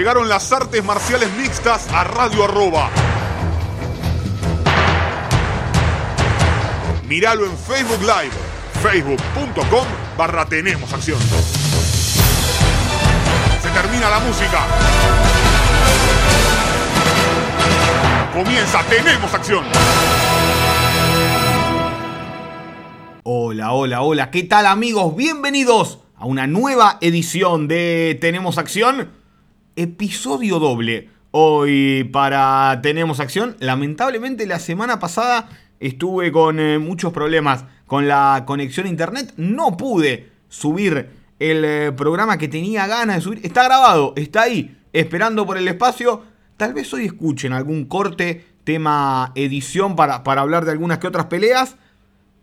Llegaron las artes marciales mixtas a Radio Arroba. Míralo en Facebook Live, facebook.com barra Tenemos Acción. Se termina la música. Comienza Tenemos Acción. Hola, hola, hola, ¿qué tal amigos? Bienvenidos a una nueva edición de Tenemos Acción, episodio doble. Hoy para Tenemos Acción, lamentablemente la semana pasada estuve con eh, muchos problemas con la conexión a internet, no pude subir el eh, programa que tenía ganas de subir. Está grabado, está ahí, esperando por el espacio. Tal vez hoy escuchen algún corte, tema edición para, para hablar de algunas que otras peleas,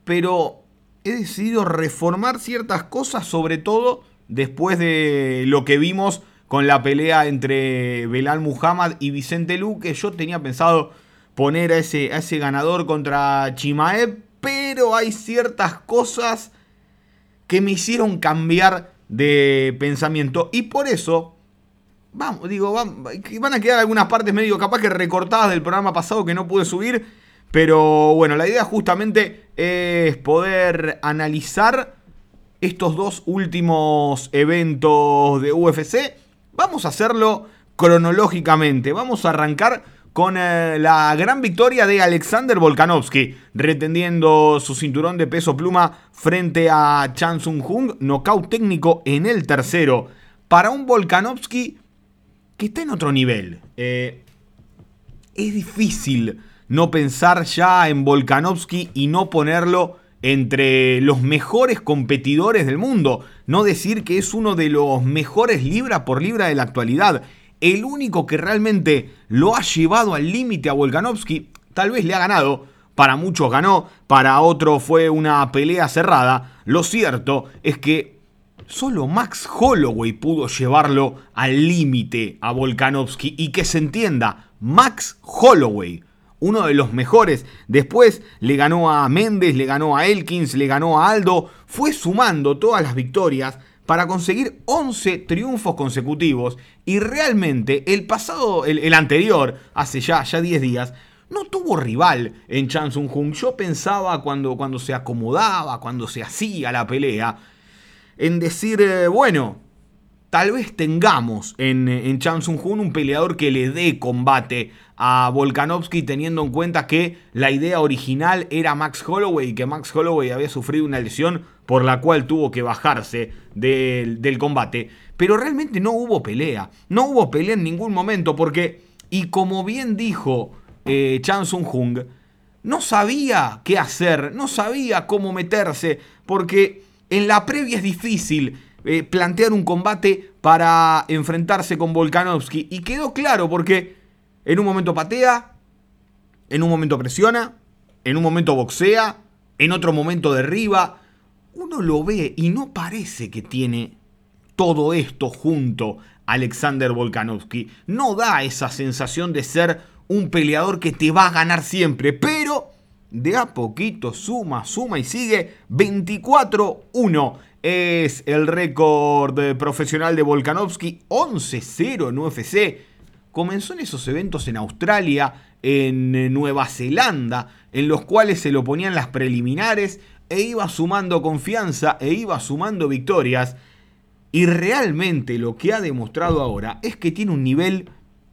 pero he decidido reformar ciertas cosas, sobre todo después de lo que vimos con la pelea entre Belal Muhammad y Vicente Luque. Yo tenía pensado poner a ese, a ese ganador contra Chimaev, pero hay ciertas cosas que me hicieron cambiar de pensamiento y por eso vamos, digo, van, van a quedar algunas partes medio capaz que recortadas del programa pasado que no pude subir, pero bueno, la idea justamente es poder analizar estos dos últimos eventos de UFC. Vamos a hacerlo cronológicamente, vamos a arrancar con eh, la gran victoria de Alexander Volkanovski, retendiendo su cinturón de peso pluma frente a Chan Sung Jung, nocaut técnico en el tercero. Para un Volkanovski que está en otro nivel. Eh, es difícil no pensar ya en Volkanovski y no ponerlo entre los mejores competidores del mundo. No decir que es uno de los mejores libra por libra de la actualidad el único que realmente lo ha llevado al límite a Volkanovski, tal vez le ha ganado, para muchos ganó, para otros fue una pelea cerrada. Lo cierto es que solo Max Holloway pudo llevarlo al límite a Volkanovski y que se entienda, Max Holloway, uno de los mejores. Después le ganó a Méndez, le ganó a Elkins, le ganó a Aldo, fue sumando todas las victorias para conseguir 11 triunfos consecutivos y realmente el pasado, el, anterior, hace ya, ya 10 días, no tuvo rival en Chan Sung Jung. Yo pensaba cuando, cuando se acomodaba, cuando se hacía la pelea, en decir, eh, bueno, tal vez tengamos en, en Chan Sung Jung un peleador que le dé combate a Volkanovski teniendo en cuenta que la idea original era Max Holloway y que Max Holloway había sufrido una lesión por la cual tuvo que bajarse del, combate. Pero realmente no hubo pelea. No hubo pelea en ningún momento porque, y como bien dijo eh, Chan Sung Jung, no sabía qué hacer, no sabía cómo meterse, porque en la previa es difícil eh, plantear un combate para enfrentarse con Volkanovski. Y quedó claro porque en un momento patea, en un momento presiona, en un momento boxea, en otro momento derriba uno lo ve y no parece que tiene todo esto junto Alexander Volkanovski. No da esa sensación de ser un peleador que te va a ganar siempre, pero de a poquito suma, suma y sigue 24-1. Es el récord profesional de Volkanovski, 11-0 en UFC. Comenzó en esos eventos en Australia, en Nueva Zelanda, en los cuales se lo ponían las preliminares, e iba sumando confianza e iba sumando victorias. Y realmente lo que ha demostrado ahora es que tiene un nivel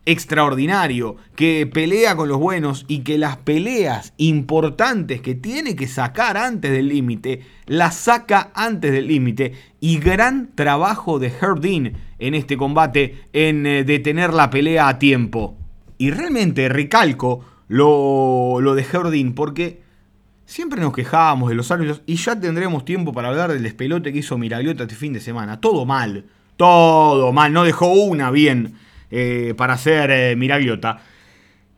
extraordinario, que pelea con los buenos y que las peleas importantes que tiene que sacar antes del límite, las saca antes del límite. Y gran trabajo de Herdin en este combate, en eh, detener la pelea a tiempo. Y realmente recalco lo, lo de Herdin porque Siempre nos quejábamos de los árbitros y ya tendremos tiempo para hablar del despelote que hizo Miragliota este fin de semana. Todo mal, todo mal, no dejó una bien eh, para hacer eh.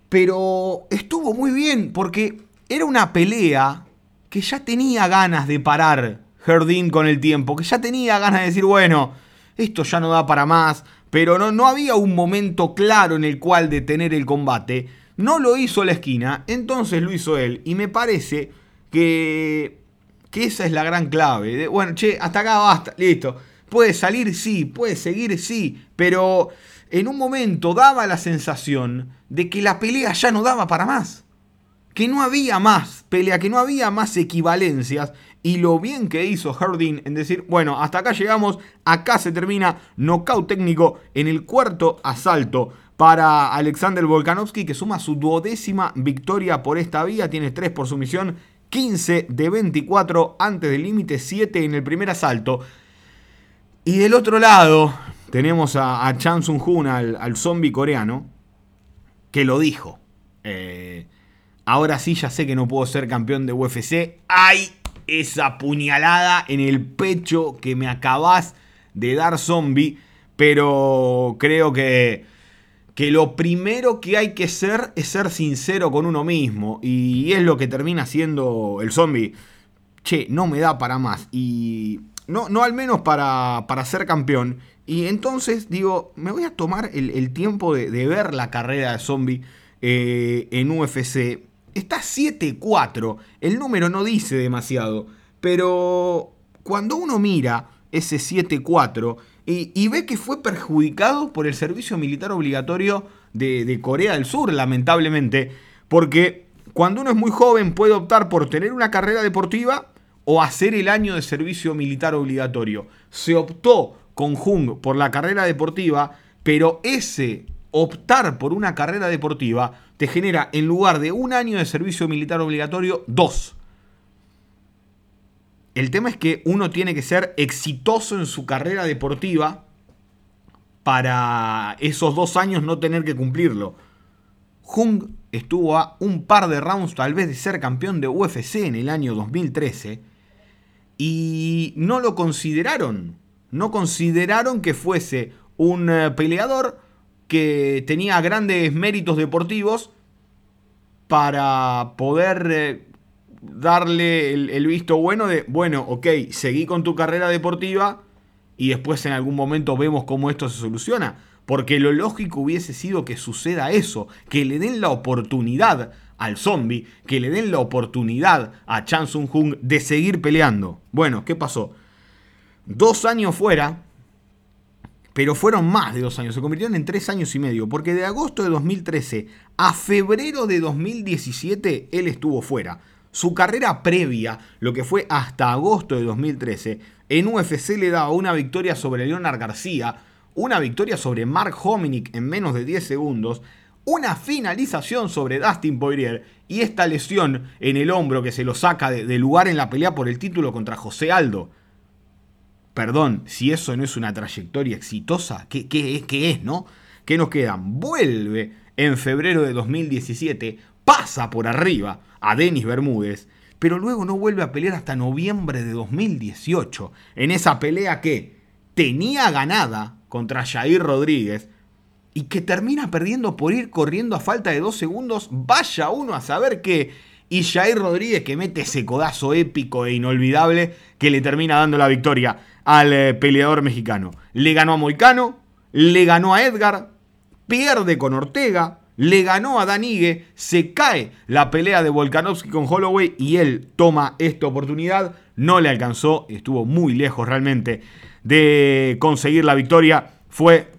Pero estuvo muy bien porque era una pelea que ya tenía ganas de parar Jardín con el tiempo, que ya tenía ganas de decir, bueno, esto ya no da para más, pero no, no había un momento claro en el cual detener el combate. No lo hizo la esquina, entonces lo hizo él. Y me parece que, que esa es la gran clave. De, bueno, che, hasta acá basta, listo. Puede salir, sí, puede seguir, sí, pero en un momento daba la sensación de que la pelea ya no daba para más. Que no había más pelea, que no había más equivalencias. Y lo bien que hizo Hardin en decir, bueno, hasta acá llegamos, acá se termina, knockout técnico en el cuarto asalto para Alexander Volkanovski, que suma su duodécima victoria por esta vía, tiene 3 por sumisión, 15 de 24 antes del límite, 7 en el primer asalto. Y del otro lado tenemos a, Chan Sung Hoon, al, zombie coreano, que lo dijo. Eh, ahora sí ya sé que no puedo ser campeón de UFC. ¡Ay! Esa puñalada en el pecho que me acabas de dar zombie. Pero creo que, que lo primero que hay que ser es ser sincero con uno mismo. Y es lo que termina siendo el zombie. Che, no me da para más. Y no, no al menos para, para ser campeón. Y entonces digo, me voy a tomar el, tiempo de, ver la carrera de zombie eh, en UFC. Está 7-4, el número no dice demasiado, pero cuando uno mira ese 7-4 y, ve que fue perjudicado por el servicio militar obligatorio de, de Corea del Sur, lamentablemente, porque cuando uno es muy joven puede optar por tener una carrera deportiva o hacer el año de servicio militar obligatorio. Se optó con Jung por la carrera deportiva, pero ese optar por una carrera deportiva te genera, en lugar de un año de servicio militar obligatorio, dos. El tema es que uno tiene que ser exitoso en su carrera deportiva para esos dos años no tener que cumplirlo. Jung estuvo a un par de rounds tal vez de ser campeón de UFC en el año 2013 y no lo consideraron. No consideraron que fuese un eh, peleador que tenía grandes méritos deportivos para poder eh, darle el, visto bueno de, bueno, ok, seguí con tu carrera deportiva y después en algún momento vemos cómo esto se soluciona. Porque lo lógico hubiese sido que suceda eso, que le den la oportunidad al zombie, que le den la oportunidad a Chan Sung Jung de seguir peleando. Bueno, ¿qué pasó? Dos años fuera, pero fueron más de dos años, se convirtieron en tres años y medio, porque de agosto de 2013 a febrero de 2017 él estuvo fuera. Su carrera previa, lo que fue hasta agosto de 2013, en UFC le daba una victoria sobre Leonard García, una victoria sobre Mark Hominick en menos de 10 segundos, una finalización sobre Dustin Poirier y esta lesión en el hombro que se lo saca de, lugar en la pelea por el título contra José Aldo. Perdón, si eso no es una trayectoria exitosa, ¿qué, qué, qué es, no? ¿Qué nos quedan? Vuelve en febrero de 2017, pasa por arriba a Denis Bermúdez, pero luego no vuelve a pelear hasta noviembre de 2018, en esa pelea que tenía ganada contra Jair Rodríguez, y que termina perdiendo por ir corriendo a falta de dos segundos, vaya uno a saber qué. Y Jair Rodríguez que mete ese codazo épico e inolvidable que le termina dando la victoria al eh, peleador mexicano. Le ganó a Moicano, le ganó a Edgar, pierde con Ortega, le ganó a Danigue, se cae la pelea de Volkanovski con Holloway y él toma esta oportunidad. No le alcanzó, estuvo muy lejos realmente de conseguir la victoria. Fue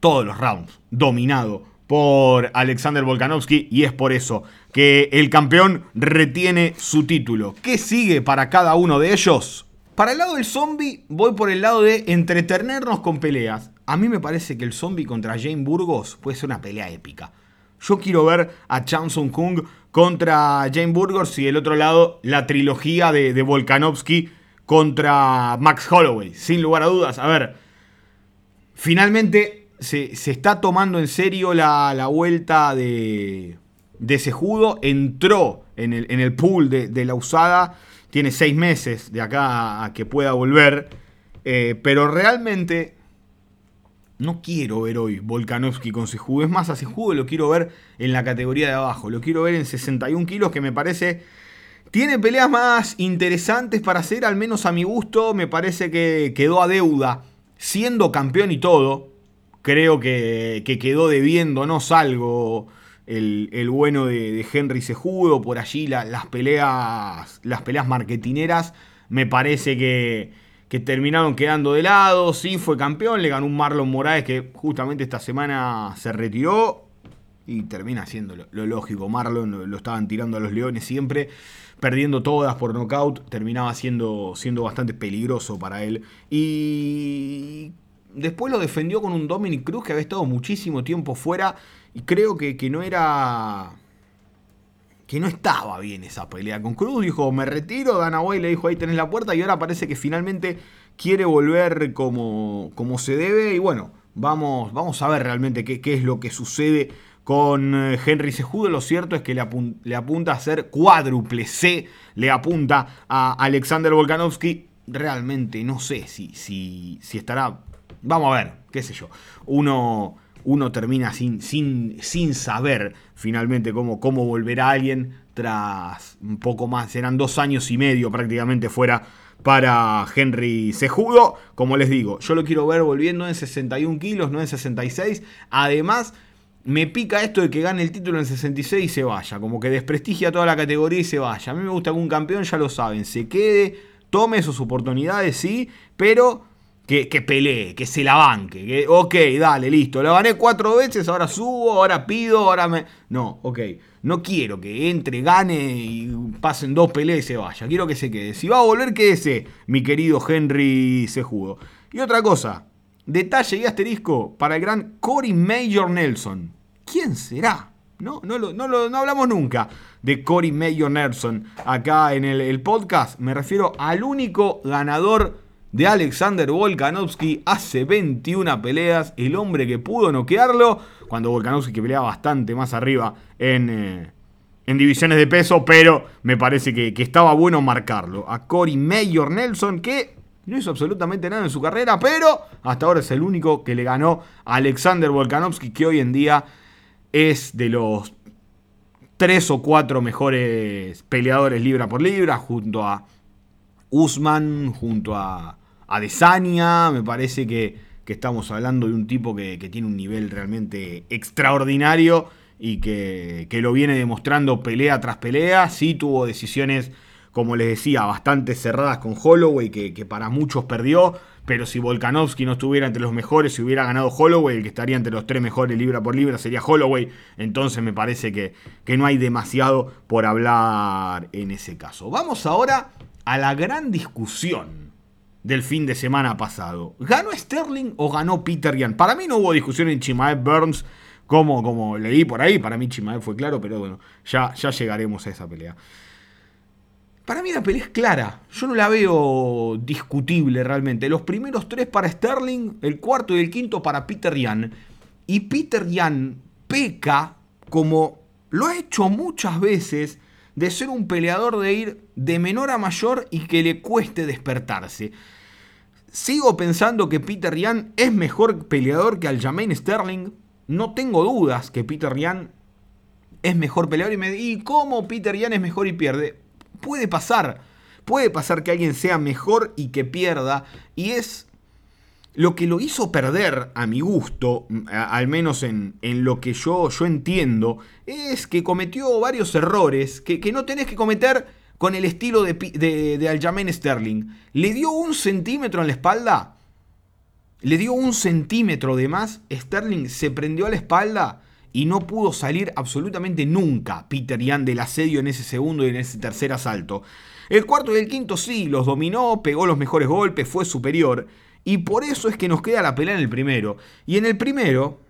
todos los rounds, dominado por Alexander Volkanovski y es por eso que el campeón retiene su título. ¿Qué sigue para cada uno de ellos? Para el lado del zombie voy por el lado de entretenernos con peleas. A mí me parece que el zombie contra Jane Burgos puede ser una pelea épica. Yo quiero ver a Chan Sung Kung contra Jane Burgos y del otro lado la trilogía de, de Volkanovski contra Max Holloway. Sin lugar a dudas. A ver, finalmente se, está tomando en serio la, vuelta de, de Sejudo. Entró en el, en el pool de, la usada. Tiene seis meses de acá a que pueda volver. Eh, pero realmente no quiero ver hoy Volkanovski con Sejudo. Es más, a Sejudo lo quiero ver en la categoría de abajo. Lo quiero ver en 61 kilos, que me parece. Tiene peleas más interesantes para hacer, al menos a mi gusto. Me parece que quedó a deuda, siendo campeón y todo creo que, quedó debiéndonos algo el, bueno de, Henry Sejudo, por allí las, peleas, las peleas marketineras, me parece que, que terminaron quedando de lado. Sí, fue campeón, le ganó un Marlon Moraes que justamente esta semana se retiró y termina siendo lo, lógico. Marlon lo, estaban tirando a los Leones siempre, perdiendo todas por nocaut, terminaba siendo, siendo bastante peligroso para él. Y después lo defendió con un Dominic Cruz que había estado muchísimo tiempo fuera y creo que, que no era que no estaba bien esa pelea con Cruz. Dijo, me retiro. Dana White le dijo, ahí tenés la puerta. Y ahora parece que finalmente quiere volver como, como se debe. Y bueno, vamos, vamos a ver realmente qué, qué es lo que sucede con eh, Henry Sejudo. Lo cierto es que le, apunta a ser cuádruple C. Le apunta a Alexander Volkanovski. Realmente no sé si, si, si estará... Vamos a ver, qué sé yo. Uno uno termina sin, sin, sin saber finalmente cómo, cómo volverá alguien tras un poco más, serán dos años y medio prácticamente fuera para Henry Sejudo. Como les digo, yo lo quiero ver volviendo en 61 kilos, no en 66. Además, me pica esto de que gane el título en 66 y se vaya. Como que desprestigia toda la categoría y se vaya. A mí me gusta que un campeón, ya lo saben, se quede, tome sus oportunidades, sí, pero que, pelee, que se la banque. Que, ok, dale, listo. La gané cuatro veces, ahora subo, ahora pido, ahora me. No, ok. No quiero que entre, gane y pasen dos peleas y se vaya. Quiero que se quede. Si va a volver, quédese, mi querido Henry Sejudo. Y otra cosa, detalle y asterisco para el gran Cory Major Nelson. ¿Quién será? No, no, lo, no, no hablamos nunca de Cory Major Nelson acá en el podcast. Me refiero al único ganador de Alexander Volkanovski hace 21 peleas, el hombre que pudo noquearlo, cuando Volkanovski que pelea bastante más arriba en, eh, en divisiones de peso, pero me parece que, estaba bueno marcarlo. A Cory Mayor Nelson, que no hizo absolutamente nada en su carrera, pero hasta ahora es el único que le ganó a Alexander Volkanovski, que hoy en día es de los tres o cuatro mejores peleadores libra por libra, junto a Usman, junto a Adesanya, me parece que, estamos hablando de un tipo que, tiene un nivel realmente extraordinario y que, lo viene demostrando pelea tras pelea. Sí tuvo decisiones, como les decía, bastante cerradas con Holloway, que, para muchos perdió. Pero si Volkanovski no estuviera entre los mejores, si hubiera ganado Holloway, el que estaría entre los tres mejores libra por libra sería Holloway. Entonces me parece que, que no hay demasiado por hablar en ese caso. Vamos ahora a la gran discusión del fin de semana pasado. ¿Ganó Sterling o ganó Peter Yan? Para mí no hubo discusión en Chimaev Burns, como, como leí por ahí. Para mí Chimaev fue claro, pero bueno, ya, ya llegaremos a esa pelea. Para mí la pelea es clara. Yo no la veo discutible realmente. Los primeros tres para Sterling, el cuarto y el quinto para Peter Yan. Y Peter Yan peca como lo ha hecho muchas veces de ser un peleador de ir de menor a mayor y que le cueste despertarse. Sigo pensando que Peter Yan es mejor peleador que Aljamain Sterling. No tengo dudas que Peter Yan es mejor peleador y me ¿y cómo Peter Yan es mejor y pierde? Puede pasar. Puede pasar que alguien sea mejor y que pierda. Y es lo que lo hizo perder, a mi gusto, al menos en, lo que yo, yo, entiendo, es que cometió varios errores que, no tenés que cometer con el estilo de, de, Aljamain Sterling. Le dio un centímetro en la espalda. Le dio un centímetro de más. Sterling se prendió a la espalda y no pudo salir absolutamente nunca Peter Yan del asedio en ese segundo y en ese tercer asalto. El cuarto y el quinto sí, los dominó, pegó los mejores golpes, fue superior. Y por eso es que nos queda la pelea en el primero. Y en el primero,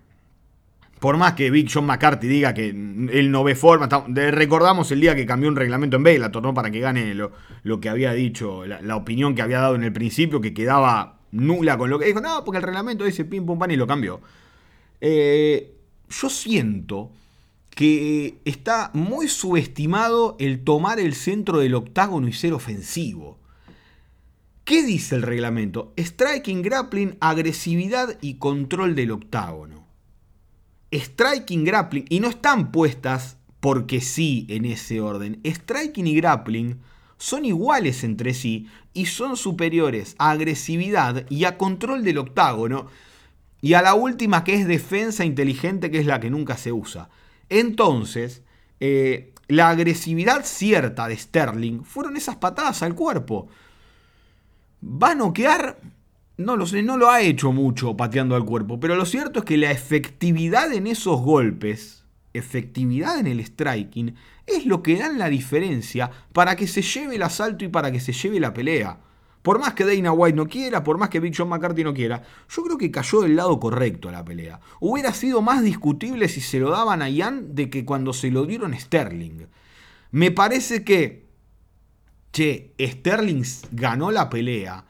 por más que Big John McCarthy diga que él no ve forma, recordamos el día que cambió un reglamento en Bellator, ¿no? Para que gane lo, lo que había dicho, la, opinión que había dado en el principio, que quedaba nula con lo que dijo, no, porque el reglamento dice pim pum pan y lo cambió. Eh, yo siento que está muy subestimado el tomar el centro del octágono y ser ofensivo. ¿Qué dice el reglamento? Striking, grappling, agresividad y control del octágono. Striking, grappling, y no están puestas porque sí en ese orden. Striking y grappling son iguales entre sí y son superiores a agresividad y a control del octágono y a la última que es defensa inteligente que es la que nunca se usa. Entonces, eh, la agresividad cierta de Sterling fueron esas patadas al cuerpo. ¿Va a noquear? No lo sé, no lo ha hecho mucho pateando al cuerpo, pero lo cierto es que la efectividad en esos golpes, efectividad en el striking, es lo que dan la diferencia para que se lleve el asalto y para que se lleve la pelea. Por más que Dana White no quiera, por más que Big John McCarthy no quiera, yo creo que cayó del lado correcto a la pelea. Hubiera sido más discutible si se lo daban a Ian de que cuando se lo dieron a Sterling. Me parece que, che, Sterling ganó la pelea.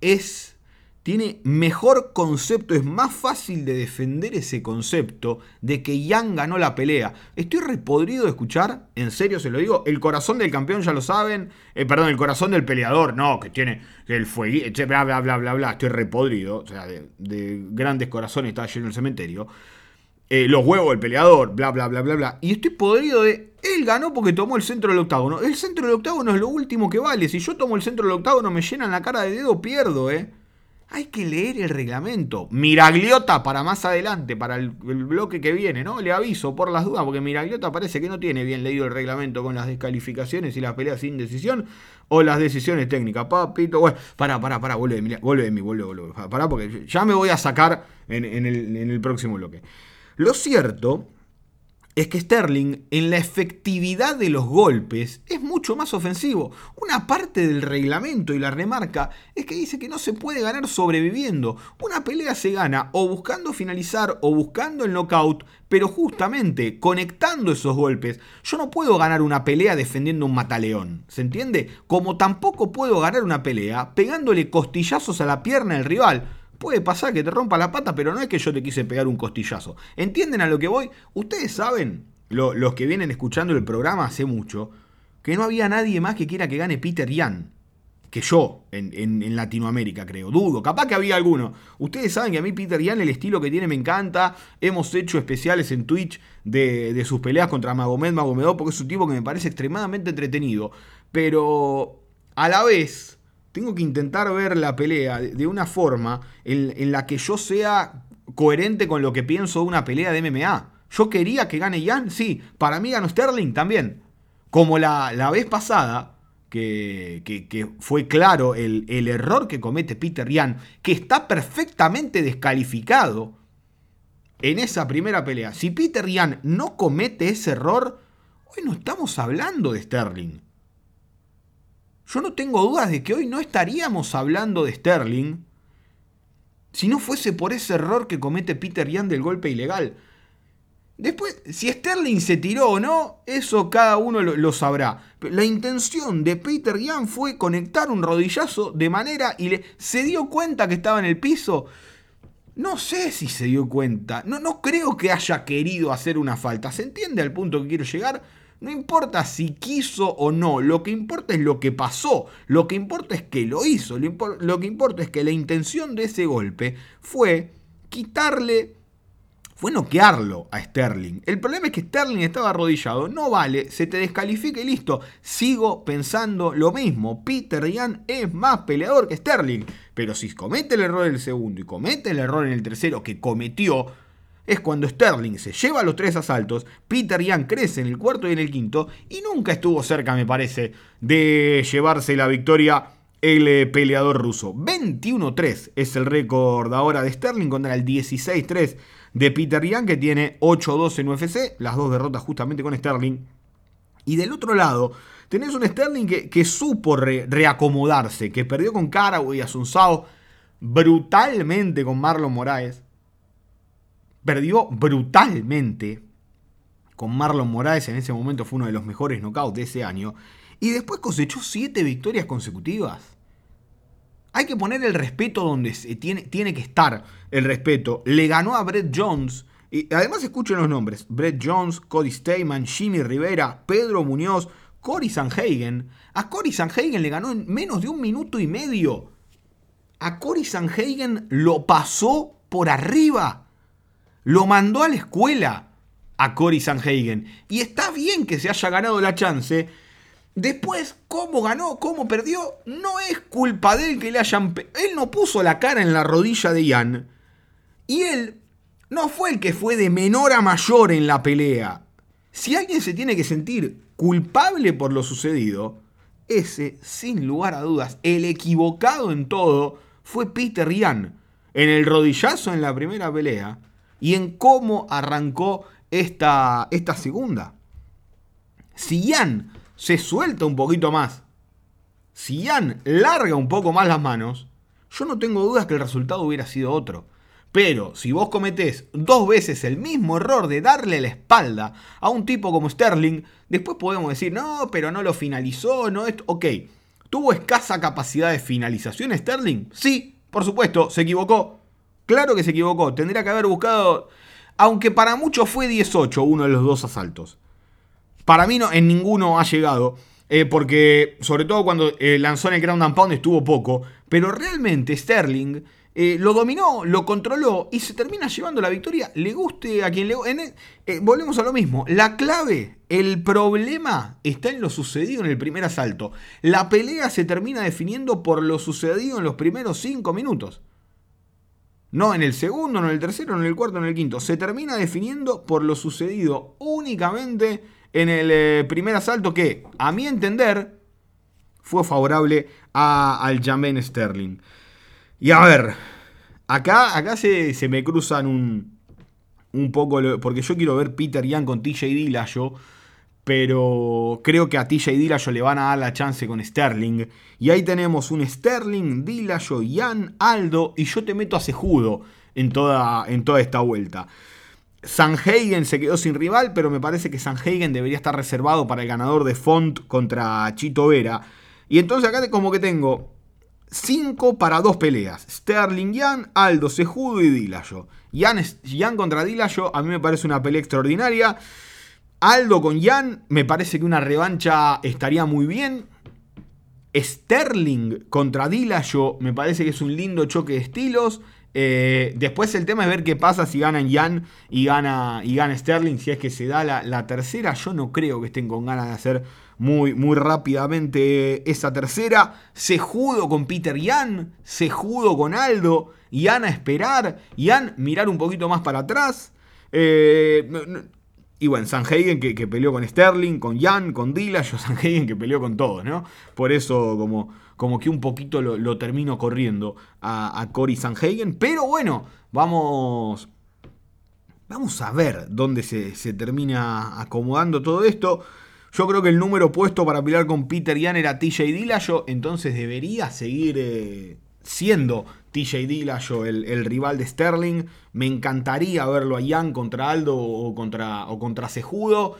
Es tiene mejor concepto, es más fácil de defender ese concepto de que Yang ganó la pelea. Estoy repodrido de escuchar, en serio se lo digo, el corazón del campeón ya lo saben, eh, perdón, el corazón del peleador, no, que tiene el fuego, bla, bla, bla, bla, bla, estoy repodrido, o sea, de, grandes corazones está lleno el cementerio. Eh, los huevos del peleador, bla, bla, bla, bla, bla. Y estoy podrido de. Él ganó porque tomó el centro del octágono. El centro del octágono es lo último que vale. Si yo tomo el centro del octágono, me llenan la cara de dedo, pierdo, ¿eh? Hay que leer el reglamento. Miragliota para más adelante, para el, bloque que viene, ¿no? Le aviso por las dudas, porque Miragliota parece que no tiene bien leído el reglamento con las descalificaciones y las peleas sin decisión o las decisiones técnicas. Papito, bueno, pará, pará, pará, vuelve de mí, vuelve de mí, vuelve, vuelve. Pará, porque ya me voy a sacar en, el, en el próximo bloque. Lo cierto es que Sterling en la efectividad de los golpes es mucho más ofensivo. Una parte del reglamento y la remarca es que dice que no se puede ganar sobreviviendo. Una pelea se gana o buscando finalizar o buscando el knockout, pero justamente conectando esos golpes. Yo no puedo ganar una pelea defendiendo un mataleón, ¿se entiende? Como tampoco puedo ganar una pelea pegándole costillazos a la pierna del rival. Puede pasar que te rompa la pata, pero no es que yo te quise pegar un costillazo. ¿Entienden a lo que voy? Ustedes saben, los que vienen escuchando el programa hace mucho, que no había nadie más que quiera que gane Peter Yan. Que yo, en, Latinoamérica, creo. Dudo, capaz que había alguno. Ustedes saben que a mí Peter Yan, el estilo que tiene, me encanta. Hemos hecho especiales en Twitch de, de sus peleas contra Magomed Magomedov, porque es un tipo que me parece extremadamente entretenido. Pero a la vez, tengo que intentar ver la pelea de una forma en, la que yo sea coherente con lo que pienso de una pelea de MMA. Yo quería que gane Jan, sí. Para mí ganó Sterling también. Como la, vez pasada, que, fue claro el, el, error que comete Peter Yan, que está perfectamente descalificado en esa primera pelea. Si Peter Yan no comete ese error, hoy no estamos hablando de Sterling. Yo no tengo dudas de que hoy no estaríamos hablando de Sterling si no fuese por ese error que comete Peter Yan del golpe ilegal. Después, si Sterling se tiró o no, eso cada uno lo, sabrá. la intención de Peter Yan fue conectar un rodillazo de manera y le, se dio cuenta que estaba en el piso. No sé si se dio cuenta. No, no creo que haya querido hacer una falta. ¿Se entiende al punto que quiero llegar? No importa si quiso o no, lo que importa es lo que pasó, lo que importa es que lo hizo, lo, que importa es que la intención de ese golpe fue quitarle, fue noquearlo a Sterling. El problema es que Sterling estaba arrodillado, no vale, se te descalifica y listo. Sigo pensando lo mismo, Peter Yan es más peleador que Sterling, pero si comete el error en el segundo y comete el error en el tercero que cometió, es cuando Sterling se lleva los tres asaltos, Peter Yan crece en el cuarto y en el quinto, y nunca estuvo cerca, me parece, de llevarse la victoria el eh, peleador ruso. 21-3 es el récord ahora de Sterling contra el 16-3 de Peter Yan, que tiene 8-2 en UFC, las dos derrotas justamente con Sterling. Y del otro lado, tenés un Sterling que, supo reacomodarse, que perdió con Caraway y Asunsao brutalmente con Marlon Moraes perdió brutalmente con Marlon Moraes, en ese momento fue uno de los mejores knockouts de ese año, y después cosechó siete victorias consecutivas. Hay que poner el respeto donde se tiene, tiene que estar el respeto. Le ganó a Brett Jones. Y además escuchen los nombres. Brett Jones, Cody Steyman, Jimmy Rivera, Pedro Muñoz, Cory Sanhagen. A Cory Sanhagen le ganó en menos de un minuto y medio. A Cory Sanhagen lo pasó por arriba. Lo mandó a la escuela a Cory Sanhagen. Y está bien que se haya ganado la chance. Después, cómo ganó, cómo perdió, no es culpa de él que le hayan... Él no puso la cara en la rodilla de Ian. Y él no fue el que fue de menor a mayor en la pelea. Si alguien se tiene que sentir culpable por lo sucedido, ese, sin lugar a dudas, el equivocado en todo fue Peter Yan. En el rodillazo en la primera pelea y en cómo arrancó esta, esta segunda. Si Yan se suelta un poquito más, si Yan larga un poco más las manos, yo no tengo dudas que el resultado hubiera sido otro. Pero si vos cometés dos veces el mismo error de darle la espalda a un tipo como Sterling, después podemos decir, no, pero no lo finalizó, no esto. Ok, ¿tuvo escasa capacidad de finalización Sterling? Sí, por supuesto, se equivocó. Claro que se equivocó, tendría que haber buscado, aunque para muchos fue 18 uno de los dos asaltos. Para mí no, en ninguno ha llegado. Eh, porque sobre todo cuando eh, lanzó en el ground and pound estuvo poco, pero realmente Sterling eh, lo dominó, lo controló y se termina llevando la victoria, le guste a quien le guste. volvemos a lo mismo, la clave, el problema está en lo sucedido en el primer asalto. La pelea se termina definiendo por lo sucedido en los primeros 5 minutos. No en el segundo, no en el tercero, no en el cuarto, no en el quinto. Se termina definiendo por lo sucedido únicamente en el eh, primer asalto que, a mi entender, fue favorable a, al Jamen Sterling. Y a ver, acá, acá se, me cruzan un, un poco, porque yo quiero ver Peter Yan con TJ Dillashaw, pero creo que a TJ Dillashaw le van a dar la chance con Sterling. Y ahí tenemos un Sterling, Dillashaw, Yan, Aldo, y yo te meto a Sejudo en toda, en toda esta vuelta. Sanhagen se quedó sin rival, pero me parece que Sanhagen debería estar reservado para el ganador de Font contra Chito Vera. Y entonces acá como que tengo 5 para dos peleas. Sterling Yan, Aldo Sejudo y Dilayo. Yan, contra Dilayo a mí me parece una pelea extraordinaria. Aldo con Yan me parece que una revancha estaría muy bien. Sterling contra Dilayo me parece que es un lindo choque de estilos. Eh, después el tema es ver qué pasa si ganan Jan y gana, y gana Sterling, si es que se da la, tercera. Yo no creo que estén con ganas de hacer muy, muy rápidamente esa tercera. Se judo con Peter Jan, se judo con Aldo, Jan a esperar, Jan mirar un poquito más para atrás. Eh, y bueno, Sanhagen que, que peleó con Sterling, con Jan, con Dilla, yo Sanhagen que peleó con todos, ¿no? Por eso como como que un poquito lo, termino corriendo a, a Cory Sanhagen. Pero bueno, vamos, vamos a ver dónde se, termina acomodando todo esto. Yo creo que el número puesto para pelear con Peter Yan era TJ Dillashaw, entonces debería seguir eh, siendo TJ Dillashaw el, el, rival de Sterling. Me encantaría verlo a Yan contra Aldo o contra, o contra Sejudo.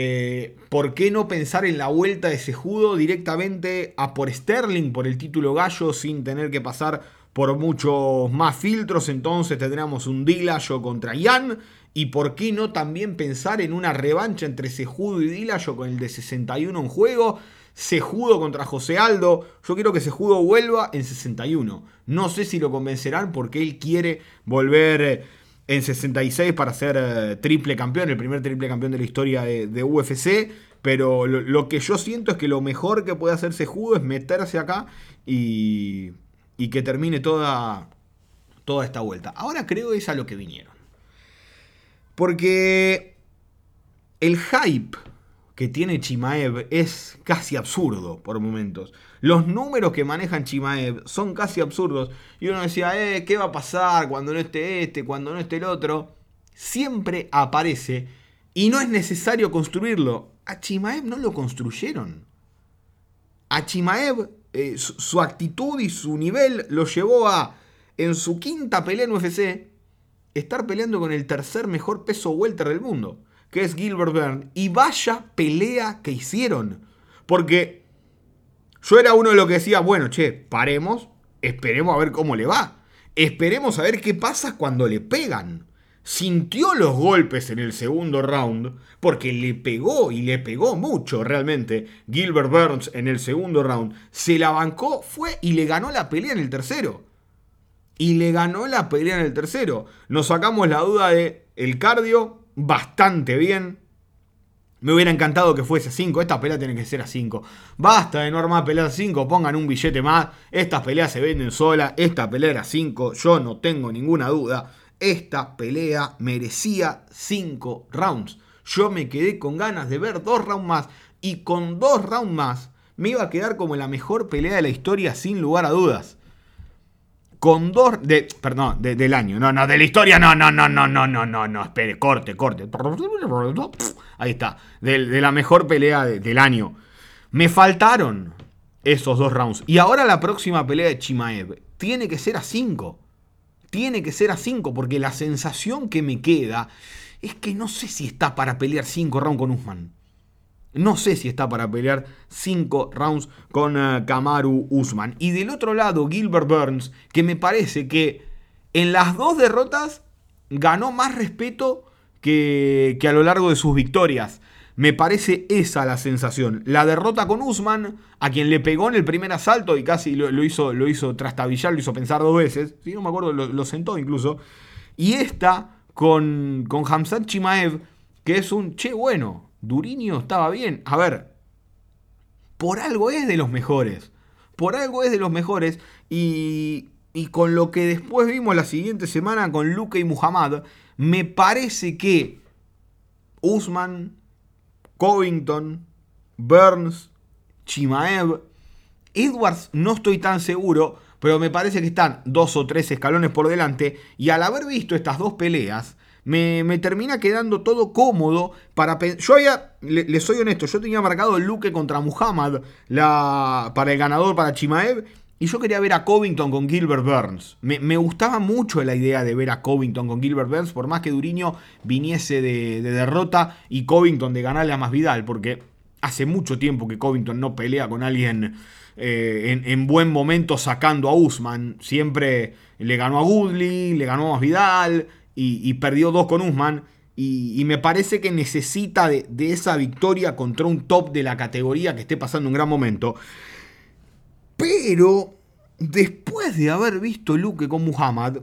Eh, ¿Por qué no pensar en la vuelta de ese judo directamente a por Sterling, por el título gallo, sin tener que pasar por muchos más filtros? Entonces tendríamos un Dillashaw contra Jan. ¿Y por qué no también pensar en una revancha entre Sejudo y Dillashaw con el de 61 en juego? Sejudo contra José Aldo. Yo quiero que Sejudo vuelva en 61. No sé si lo convencerán porque él quiere volver eh, en 66 para ser eh, triple campeón, el primer triple campeón de la historia de, UFC. Pero lo, que yo siento es que lo mejor que puede hacerse jugo es meterse acá y, y que termine toda, toda esta vuelta. Ahora creo es a lo que vinieron. Porque el hype que tiene Chimaev es casi absurdo por momentos. Los números que manejan Chimaev son casi absurdos. Y uno decía, eh, ¿qué va a pasar cuando no esté este, cuando no esté el otro? Siempre aparece y no es necesario construirlo. A Chimaev no lo construyeron. A Chimaev eh, su, actitud y su nivel lo llevó a, en su quinta pelea en UFC, estar peleando con el tercer mejor peso welter del mundo que es Gilbert Byrne. Y vaya pelea que hicieron. Porque yo era uno de los que decía, bueno, che, paremos, esperemos a ver cómo le va. Esperemos a ver qué pasa cuando le pegan. Sintió los golpes en el segundo round, porque le pegó y le pegó mucho realmente Gilbert Burns en el segundo round. Se la bancó, fue y le ganó la pelea en el tercero. Y le ganó la pelea en el tercero. Nos sacamos la duda de el cardio, bastante bien. Me hubiera encantado que fuese a 5. Esta pelea tiene que ser a 5. Basta de no armar peleas a 5. Pongan un billete más. Estas peleas se venden sola. Esta pelea era 5. Yo no tengo ninguna duda. Esta pelea merecía 5 rounds. Yo me quedé con ganas de ver dos rounds más. Y con dos rounds más me iba a quedar como la mejor pelea de la historia sin lugar a dudas con dos de perdón, del año. No, no, de la historia. No, no, no, no, no, no, no, no, espere, corte, corte. Ahí está, de, la mejor pelea del año. Me faltaron esos dos rounds. Y ahora la próxima pelea de Chimaev tiene que ser a cinco, Tiene que ser a cinco porque la sensación que me queda es que no sé si está para pelear cinco rounds con Usman. No sé si está para pelear 5 rounds con uh, Kamaru Usman. Y del otro lado, Gilbert Burns, que me parece que en las dos derrotas ganó más respeto que, a lo largo de sus victorias. Me parece esa la sensación. La derrota con Usman, a quien le pegó en el primer asalto y casi lo, hizo, lo hizo trastabillar, lo hizo pensar dos veces. Si no me acuerdo, lo, sentó incluso. Y esta con, con Chimaev, que es un che bueno. Durinio estaba bien. A ver, por algo es de los mejores. Por algo es de los mejores. Y, y con lo que después vimos la siguiente semana con Luke y Muhammad, me parece que Usman Covington, Burns, Chimaev. Edwards no estoy tan seguro, pero me parece que están dos o tres escalones por delante. Y al haber visto estas dos peleas, me, termina quedando todo cómodo para Yo había, le, soy honesto, yo tenía marcado el Luque contra Muhammad la, para el ganador, para Chimaev. Y yo quería ver a Covington con Gilbert Burns. Me, gustaba mucho la idea de ver a Covington con Gilbert Burns, por más que Duriño viniese de, derrota y Covington de ganarle a Masvidal, porque hace mucho tiempo que Covington no pelea con alguien eh, en, buen momento sacando a Usman. Siempre le ganó a Goodley, le ganó a Masvidal y, perdió dos con Usman. Y, me parece que necesita de, de esa victoria contra un top de la categoría que esté pasando un gran momento. Pero después de haber visto Luke con Muhammad,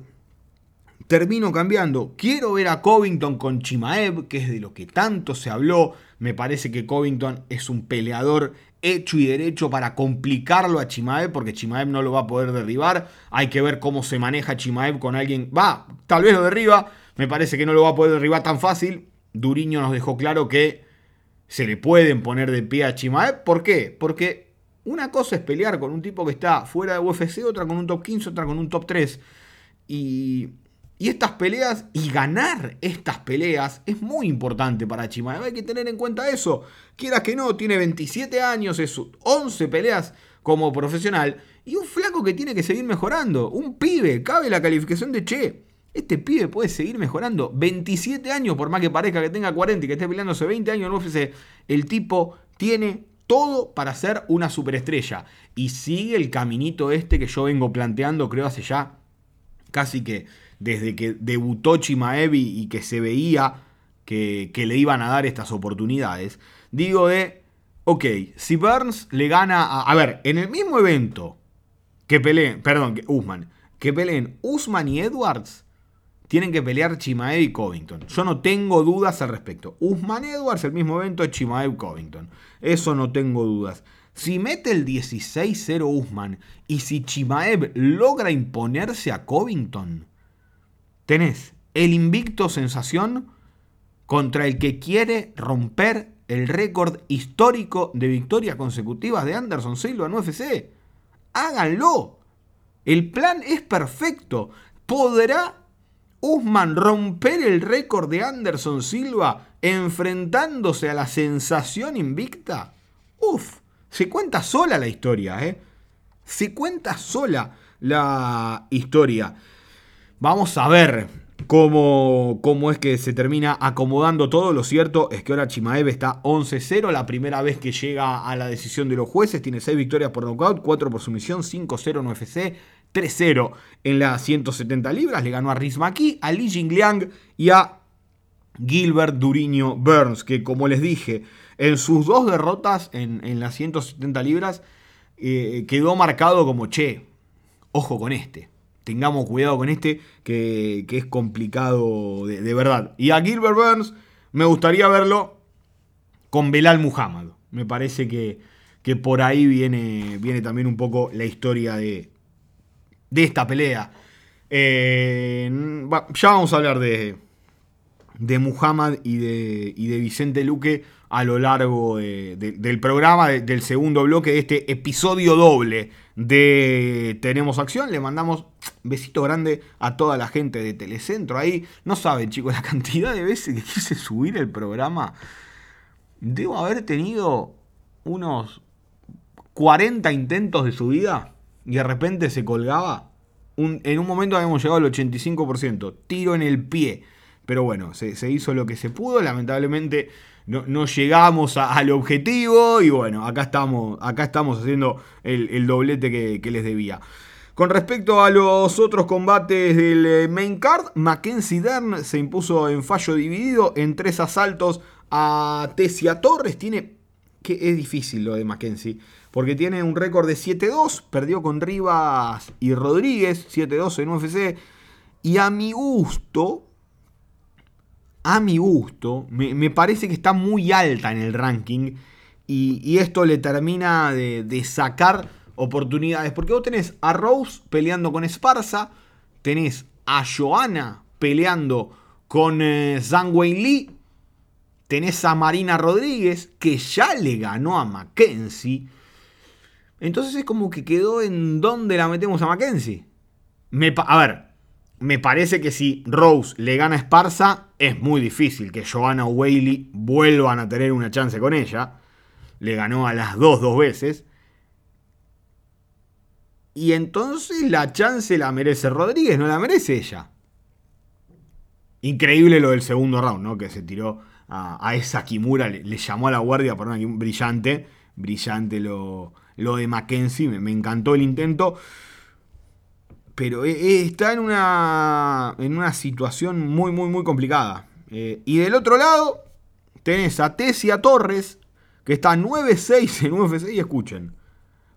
termino cambiando. Quiero ver a Covington con Chimaev, que es de lo que tanto se habló. Me parece que Covington es un peleador hecho y derecho para complicarlo a Chimaev, porque Chimaev no lo va a poder derribar. Hay que ver cómo se maneja Chimaev con alguien. Va, tal vez lo derriba. Me parece que no lo va a poder derribar tan fácil. Duriño nos dejó claro que se le pueden poner de pie a Chimaev. ¿Por qué? Porque una cosa es pelear con un tipo que está fuera de UFC, otra con un top 15, otra con un top 3. Y, y estas peleas y ganar estas peleas es muy importante para Chimaev. Hay que tener en cuenta eso. Quieras que no, tiene 27 años, es 11 peleas como profesional. Y un flaco que tiene que seguir mejorando. Un pibe, cabe la calificación de Che. Este pibe puede seguir mejorando. 27 años, por más que parezca que tenga 40 y que esté peleando hace 20 años en UFC. El tipo tiene todo para ser una superestrella. Y sigue el caminito este que yo vengo planteando, creo, hace ya casi que desde que debutó Chimaev y que se veía que, le iban a dar estas oportunidades. Digo de, ok, si Burns le gana a... A ver, en el mismo evento que peleen, perdón, que Usman, que peleen Usman y Edwards, tienen que pelear Chimaev y Covington. Yo no tengo dudas al respecto. Usman Edwards, el mismo evento Chimaev Covington. Eso no tengo dudas. Si mete el 16-0 Usman y si Chimaev logra imponerse a Covington, tenés el invicto sensación contra el que quiere romper el récord histórico de victorias consecutivas de Anderson Silva en UFC. Háganlo. El plan es perfecto. ¿Podrá Usman romper el récord de Anderson Silva enfrentándose a la sensación invicta? Uf, se cuenta sola la historia, ¿eh? Se cuenta sola la historia. Vamos a ver cómo, cómo es que se termina acomodando todo. Lo cierto es que ahora Chimaev está 11-0, la primera vez que llega a la decisión de los jueces. Tiene 6 victorias por nocaut, 4 por sumisión, 5-0 en UFC, 3-0 en las 170 libras. Le ganó a Riz Maki, a Li Jingliang y a Gilbert Duriño Burns, que como les dije, en sus dos derrotas en, las 170 libras eh, quedó marcado como, che, ojo con este. Tengamos cuidado con este, que, es complicado de, verdad. Y a Gilbert Burns me gustaría verlo con Belal Muhammad. Me parece que, que por ahí viene, viene también un poco la historia de, de esta pelea. Eh, ya vamos a hablar de, de Muhammad y de, y de Vicente Luque a lo largo del programa, del segundo bloque de este episodio doble de Tenemos Acción. Le mandamos besito grande a toda la gente de Telecentro ahí. No saben, chicos, la cantidad de veces que quise subir el programa. Debo haber tenido unos 40 intentos de subida y de repente se colgaba. en un momento habíamos llegado al 85%. Tiro en el pie. Pero bueno, se, hizo lo que se pudo. Lamentablemente no, llegamos al objetivo. Y bueno, acá estamos, acá estamos haciendo el, doblete que, les debía. Con respecto a los otros combates del eh, main card, Mackenzie Dern se impuso en fallo dividido en tres asaltos a Tessia Torres. Tiene. que es difícil lo de Mackenzie. Porque tiene un récord de 7-2. Perdió con Rivas y Rodríguez. 7-2 en UFC. Y a mi gusto, a mi gusto, me, parece que está muy alta en el ranking y, esto le termina de, sacar oportunidades. Porque vos tenés a Rose peleando con Esparza, tenés a Joana peleando con eh, Zhang Lee, tenés a Marina Rodríguez que ya le ganó a Mackenzie. Entonces es como que quedó en dónde la metemos a Mackenzie. a ver, me parece que si Rose le gana a Esparza, es muy difícil que Joanna Whaley vuelvan a tener una chance con ella. Le ganó a las dos dos veces. Y entonces la chance la merece Rodríguez, no la merece ella. Increíble lo del segundo round, ¿no? Que se tiró a, esa Kimura, le, llamó a la guardia una brillante. Brillante lo, lo de Mackenzie, me encantó el intento pero e, e, está en una, en una situación muy, muy, muy complicada. Eh, y del otro lado, tenés a Tessia Torres, que está 9-6 en UFC, y escuchen,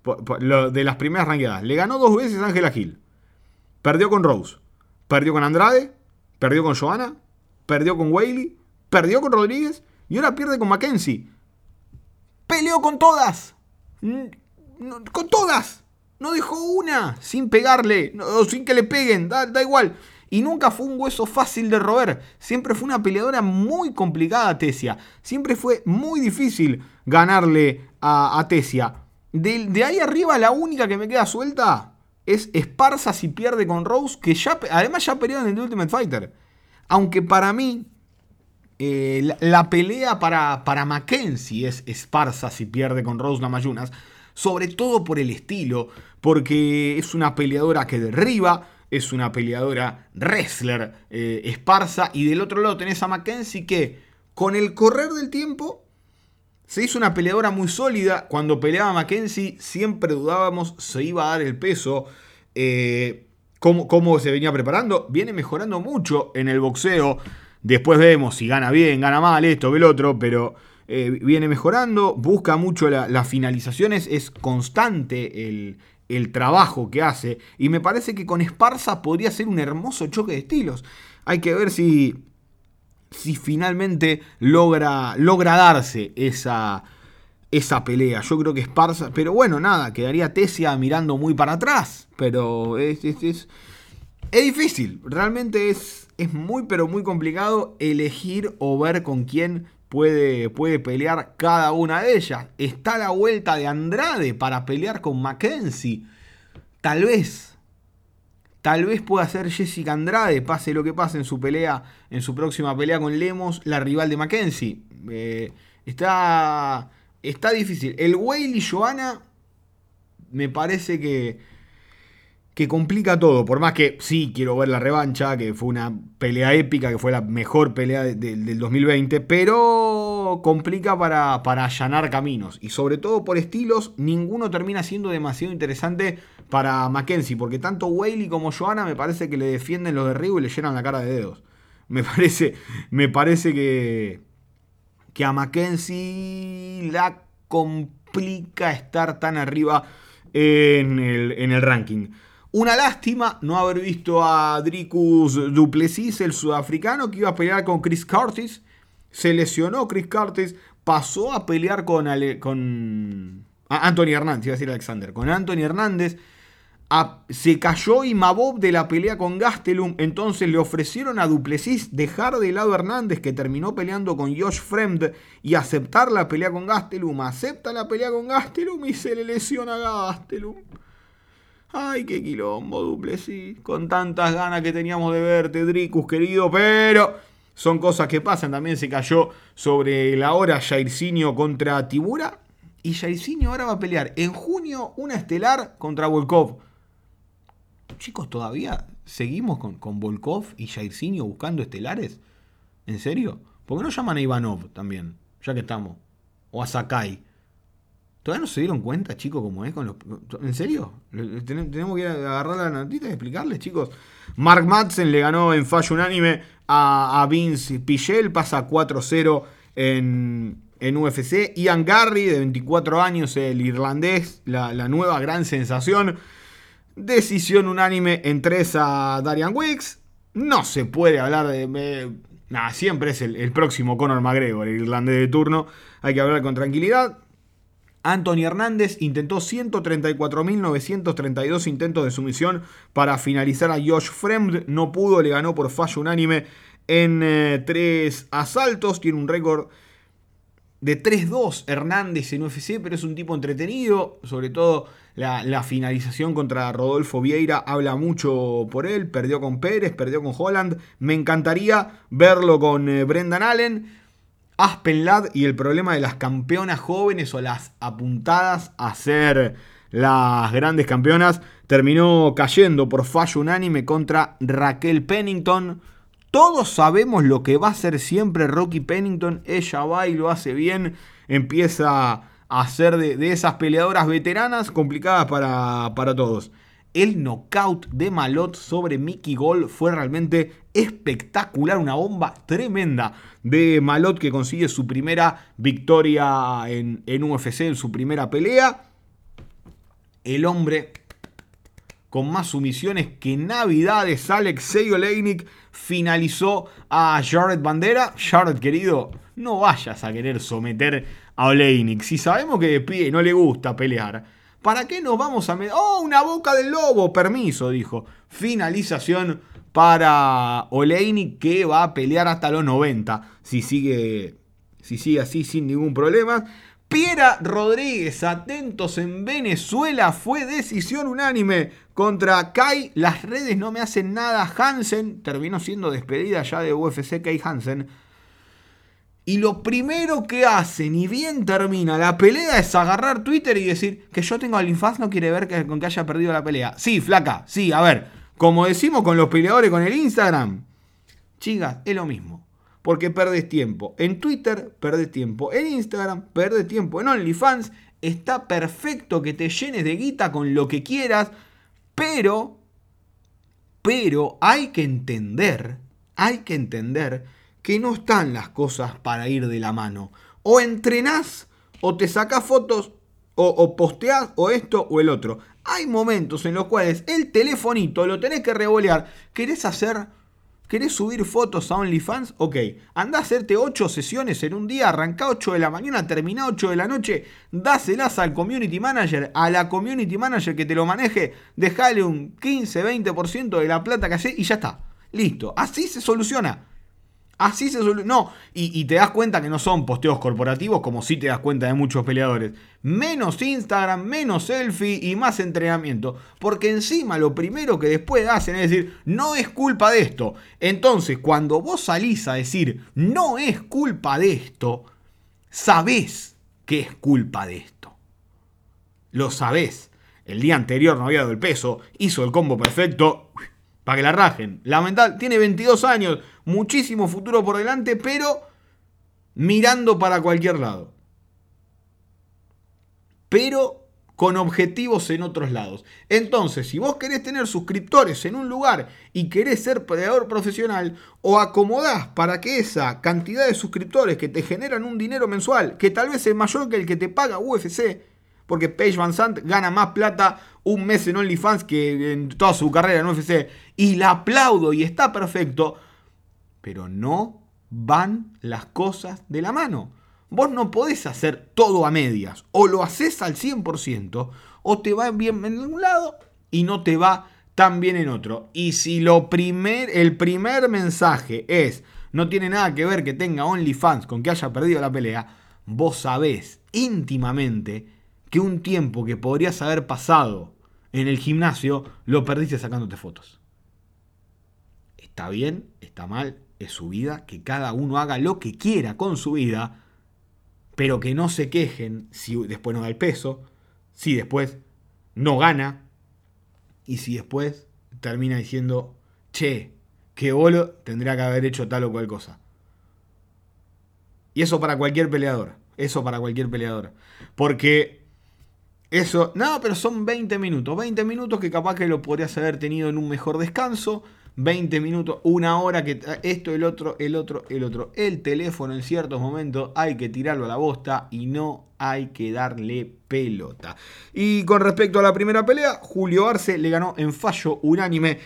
de las primeras ranqueadas. Le ganó dos veces Ángela Gil. Perdió con Rose. Perdió con Andrade. Perdió con Johanna. Perdió con Whaley. Perdió con Rodríguez. Y ahora pierde con Mackenzie. Peleó con todas. Con todas. No dejó una sin pegarle, o sin que le peguen, da, igual. Y nunca fue un hueso fácil de roer. Siempre fue una peleadora muy complicada, Tesia. Siempre fue muy difícil ganarle a, Tesia. De, ahí arriba, la única que me queda suelta es Esparza si pierde con Rose, que ya, además ya peleó en el Ultimate Fighter. Aunque para mí, eh, la, pelea para, para Mackenzie es Esparza si pierde con Rose Namayunas sobre todo por el estilo, porque es una peleadora que derriba, es una peleadora wrestler eh, esparsa, y del otro lado tenés a Mackenzie que con el correr del tiempo se hizo una peleadora muy sólida. Cuando peleaba Mackenzie siempre dudábamos se iba a dar el peso. Eh, cómo, cómo, se venía preparando. Viene mejorando mucho en el boxeo. Después vemos si gana bien, gana mal, esto, el otro, pero eh, viene mejorando, busca mucho las finalizaciones, es constante el, trabajo que hace. Y me parece que con Esparza podría ser un hermoso choque de estilos. Hay que ver si, si finalmente logra, logra darse esa, esa pelea. Yo creo que Esparza, pero bueno, nada, quedaría Tesia mirando muy para atrás. Pero es, es, es, es difícil, realmente es, es muy, pero muy complicado elegir o ver con quién puede, puede pelear cada una de ellas. Está la vuelta de Andrade para pelear con Mackenzie. Tal vez, tal vez pueda ser Jessica Andrade, pase lo que pase en su pelea, en su próxima pelea con Lemos, la rival de Mackenzie. Eh, está, está difícil. El Whaley Johanna me parece que que complica todo. Por más que sí quiero ver la revancha, que fue una pelea épica, que fue la mejor pelea del 2020, pero complica para, para, allanar caminos. Y sobre todo por estilos, ninguno termina siendo demasiado interesante para Mackenzie, porque tanto Whaley como Joanna me parece que le defienden los derribos y le llenan la cara de dedos. Me parece, me parece que, que a Mackenzie la complica estar tan arriba en el, en el ranking. Una lástima no haber visto a Dricus Duplessis, el sudafricano, que iba a pelear con Chris Curtis. Se lesionó Chris Curtis, pasó a pelear con, con Anthony Hernández, iba a decir Alexander, con Anthony Hernández. se cayó Imabov de la pelea con Gastelum, entonces le ofrecieron a Duplessis dejar de lado a Hernández, que terminó peleando con Josh Fremd, y aceptar la pelea con Gastelum. Acepta la pelea con Gastelum y se le lesiona a Gastelum. Ay, qué quilombo, Duplessis. Con tantas ganas que teníamos de verte, Dricus, querido, pero son cosas que pasan. También se cayó sobre la hora Jairzinho contra Tibura. Y Jairzinho ahora va a pelear en junio una estelar contra Volkov chicos, todavía seguimos con, con Volkov y Jairzinho buscando estelares. ¿En serio? ¿Por qué no llaman a Ivanov también? Ya que estamos. O a Sakai. ¿Todavía no se dieron cuenta, chicos, cómo es con los. ¿En serio? Tenemos que agarrar la noticia y explicarles, chicos. Mark Madsen le ganó en fallo unánime a, Vince Pichel, pasa 4-0 en, en UFC. Ian Garry, de 24 años, el irlandés, la, nueva gran sensación. Decisión unánime en tres a Darian Wicks. No se puede hablar de. nada, siempre es el, próximo Conor McGregor, el irlandés de turno. Hay que hablar con tranquilidad. Anthony Hernández intentó 134.932 intentos de sumisión para finalizar a Josh Fremd. No pudo, le ganó por fallo unánime en eh, tres asaltos. Tiene un récord de 3-2 Hernández en UFC, pero es un tipo entretenido, sobre todo la, finalización contra Rodolfo Vieira habla mucho por él. Perdió con Pérez, perdió con Holland. Me encantaría verlo con eh, Brendan Allen. Aspen Ladd y el problema de las campeonas jóvenes o las apuntadas a ser las grandes campeonas terminó cayendo por fallo unánime contra Raquel Pennington. Todos sabemos lo que va a hacer siempre Rocky Pennington. Ella va y lo hace bien. Empieza hacer de, de esas peleadoras veteranas complicadas para, para todos. El knockout de Malot sobre Mickey Gol fue realmente espectacular, una bomba tremenda de Malot que consigue su primera victoria en, en UFC, en su primera pelea. El hombre con más sumisiones que Navidades, Alexei Oleinik finalizó a Jared Bandera. Jared, querido, no vayas a querer someter a Oleinik. Si sabemos que de pie no le gusta pelear, ¿para qué nos vamos a meter? ¡Oh, una boca del lobo! Permiso, dijo. Finalización para Oleinik que va a pelear hasta los 90 si sigue, si sigue así sin ningún problema. Piera Rodríguez, atentos en Venezuela, fue decisión unánime contra Kai. Las redes no me hacen nada. Hansen terminó siendo despedida ya de UFC Kai Hansen y lo primero que hace, ni bien termina la pelea, es agarrar Twitter y decir que yo tengo al Infaz, no quiere ver que, con que haya perdido la pelea. Sí, flaca, sí, a ver, como decimos con los peleadores con el Instagram, chicas, es lo mismo. Porque perdes tiempo. En Twitter, perdes tiempo. En Instagram, perdes tiempo. En OnlyFans, está perfecto que te llenes de guita con lo que quieras. Pero, pero hay que entender, hay que entender que no están las cosas para ir de la mano. O entrenás, o te sacás fotos, o, o posteás, o esto o el otro. Hay momentos en los cuales el telefonito lo tenés que revolear. ¿Querés hacer ¿Querés subir fotos a OnlyFans? Ok, anda a hacerte 8 sesiones en un día, arranca 8 de la mañana, termina 8 de la noche, dáselas al community manager, a la community manager que te lo maneje, dejale un 15-20% de la plata que hace y ya está. Listo, así se soluciona. Así se suele. No, y, te das cuenta que no son posteos corporativos como si te das cuenta de muchos peleadores. Menos Instagram, menos selfie y más entrenamiento. Porque encima lo primero que después hacen es decir, no es culpa de esto. Entonces, cuando vos salís a decir, no es culpa de esto, sabés que es culpa de esto. Lo sabés. El día anterior no había dado el peso, hizo el combo perfecto para que la rajen. Lamentable, tiene 22 años, muchísimo futuro por delante, pero mirando para cualquier lado. Pero con objetivos en otros lados. Entonces, si vos querés tener suscriptores en un lugar y querés ser peleador profesional, o acomodás para que esa cantidad de suscriptores que te generan un dinero mensual, que tal vez es mayor que el que te paga UFC, porque Paige Van Sant gana más plata un mes en OnlyFans que en toda su carrera en UFC. Y la aplaudo y está perfecto. Pero no van las cosas de la mano. Vos no podés hacer todo a medias. O lo haces al 100% o te va bien en un lado y no te va tan bien en otro. Y si lo primer, el primer mensaje es no tiene nada que ver que tenga OnlyFans con que haya perdido la pelea, vos sabés íntimamente que un tiempo que podrías haber pasado en el gimnasio lo perdiste sacándote fotos. Está bien, está mal, es su vida, que cada uno haga lo que quiera con su vida, pero que no se quejen si después no da el peso, si después no gana y si después termina diciendo, che, que bolo tendría que haber hecho tal o cual cosa. Y eso para cualquier peleador, eso para cualquier peleador. Porque eso, no, pero son 20 minutos, 20 minutos que capaz que lo podrías haber tenido en un mejor descanso, 20 minutos, una hora que esto, el otro, el otro, el otro. El teléfono en ciertos momentos hay que tirarlo a la bosta y no hay que darle pelota. Y con respecto a la primera pelea, Julio Arce le ganó en fallo unánime.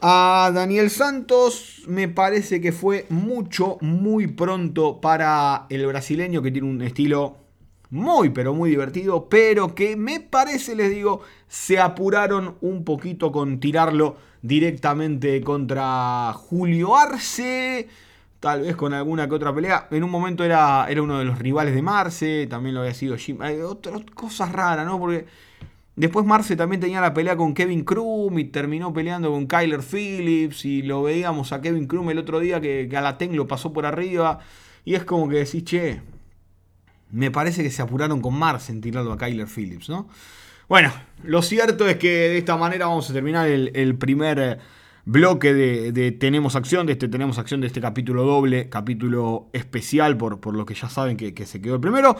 A Daniel Santos me parece que fue mucho, muy pronto para el brasileño que tiene un estilo muy, pero muy divertido, pero que me parece, les digo, se apuraron un poquito con tirarlo directamente contra Julio Arce. Tal vez con alguna que otra pelea. En un momento era, era uno de los rivales de Marce. También lo había sido Jim. Hay otras cosas raras, ¿no? Porque después Marce también tenía la pelea con Kevin Krum y terminó peleando con Kyler Phillips. Y lo veíamos a Kevin Krum el otro día que Galateng lo pasó por arriba. Y es como que decís, che, me parece que se apuraron con Marce en tirarlo a Kyler Phillips, ¿no? Bueno, lo cierto es que de esta manera vamos a terminar el, primer bloque de, Tenemos Acción, de este Tenemos Acción, de este capítulo doble, capítulo especial, por, por lo que ya saben que, se quedó el primero.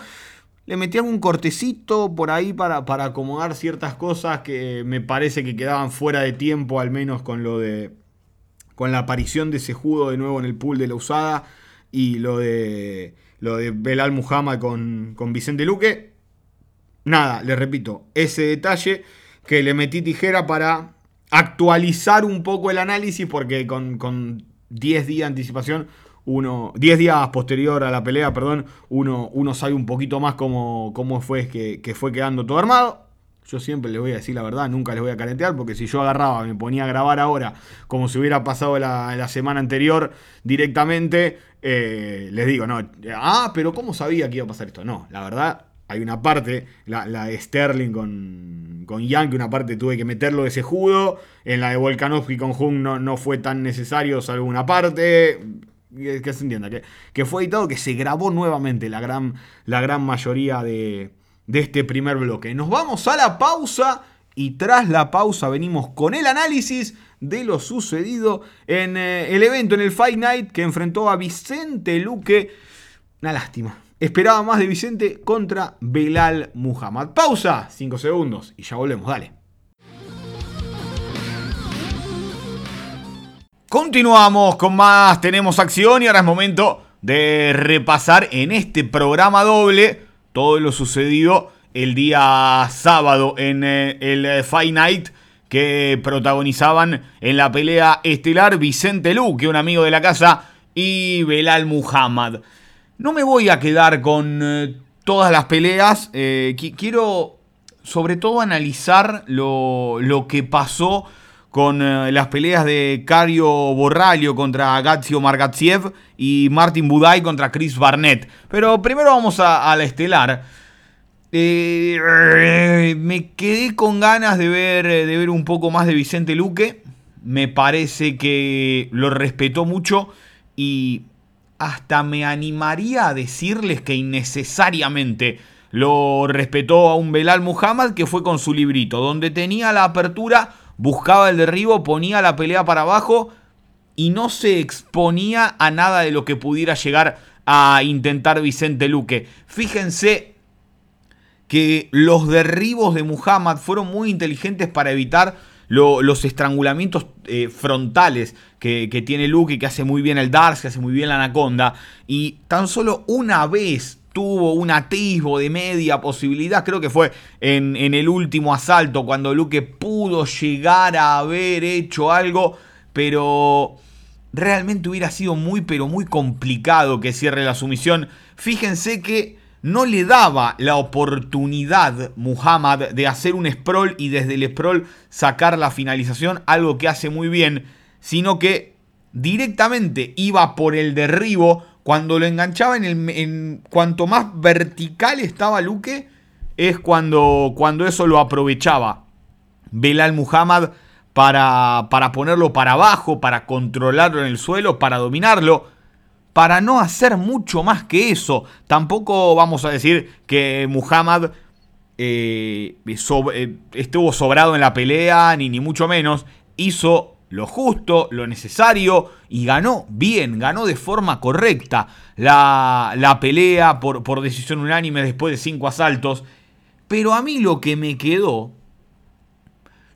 Le metí un cortecito por ahí para, para acomodar ciertas cosas que me parece que quedaban fuera de tiempo, al menos con lo de. con la aparición de ese judo de nuevo en el pool de la usada y lo de. lo de Belal Muhammad con, con Vicente Luque nada, le repito, ese detalle que le metí tijera para actualizar un poco el análisis, porque con, 10 días de anticipación, uno, 10 días posterior a la pelea, perdón, uno, uno sabe un poquito más cómo, cómo fue que, fue quedando todo armado. Yo siempre les voy a decir la verdad, nunca les voy a calentear, porque si yo agarraba, me ponía a grabar ahora, como si hubiera pasado la, semana anterior directamente, eh, les digo, no, ah, pero ¿cómo sabía que iba a pasar esto? No, la verdad, hay una parte, la, de Sterling con, con que una parte tuve que meterlo de ese judo. En la de Volkanovski con Jung no, no fue tan necesario, salvo una parte. Que, se entienda, que, que, fue editado, que se grabó nuevamente la gran, la gran mayoría de, de este primer bloque. Nos vamos a la pausa y tras la pausa venimos con el análisis de lo sucedido en eh, el evento, en el Fight Night que enfrentó a Vicente Luque. Una lástima, Esperaba más de Vicente contra Belal Muhammad. Pausa, 5 segundos y ya volvemos, dale. Continuamos con más, tenemos acción y ahora es momento de repasar en este programa doble todo lo sucedido el día sábado en eh, el Fight Night que protagonizaban en la pelea estelar Vicente Luque, un amigo de la casa, y Belal Muhammad. No me voy a quedar con eh, todas las peleas. Eh, quiero sobre todo analizar lo, que pasó con eh, las peleas de Cario Borralio contra Gazio Margatziev y Martin Budai contra Chris Barnett. Pero primero vamos a, la estelar. me quedé con ganas de ver, de ver un poco más de Vicente Luque. Me parece que lo respetó mucho y hasta me animaría a decirles que innecesariamente lo respetó a un Belal Muhammad que fue con su librito, donde tenía la apertura, buscaba el derribo, ponía la pelea para abajo y no se exponía a nada de lo que pudiera llegar a intentar Vicente Luque. Fíjense que los derribos de Muhammad fueron muy inteligentes para evitar los estrangulamientos eh, frontales que, tiene Luke, que hace muy bien el Darks, que hace muy bien la Anaconda. Y tan solo una vez tuvo un atisbo de media posibilidad, creo que fue en, en, el último asalto, cuando Luke pudo llegar a haber hecho algo, pero realmente hubiera sido muy, pero muy complicado que cierre la sumisión. Fíjense que no le daba la oportunidad Muhammad de hacer un sprawl y desde el sprawl sacar la finalización, algo que hace muy bien, sino que directamente iba por el derribo cuando lo enganchaba en, el, en cuanto más vertical estaba Luque, es cuando, cuando eso lo aprovechaba Belal Muhammad para, para ponerlo para abajo, para controlarlo en el suelo, para dominarlo para no hacer mucho más que eso. Tampoco vamos a decir que Muhammad eh, eh, estuvo sobrado en la pelea, ni, ni mucho menos. Hizo lo justo, lo necesario y ganó bien, ganó de forma correcta la, la pelea por, por, decisión unánime después de cinco asaltos. Pero a mí lo que me quedó...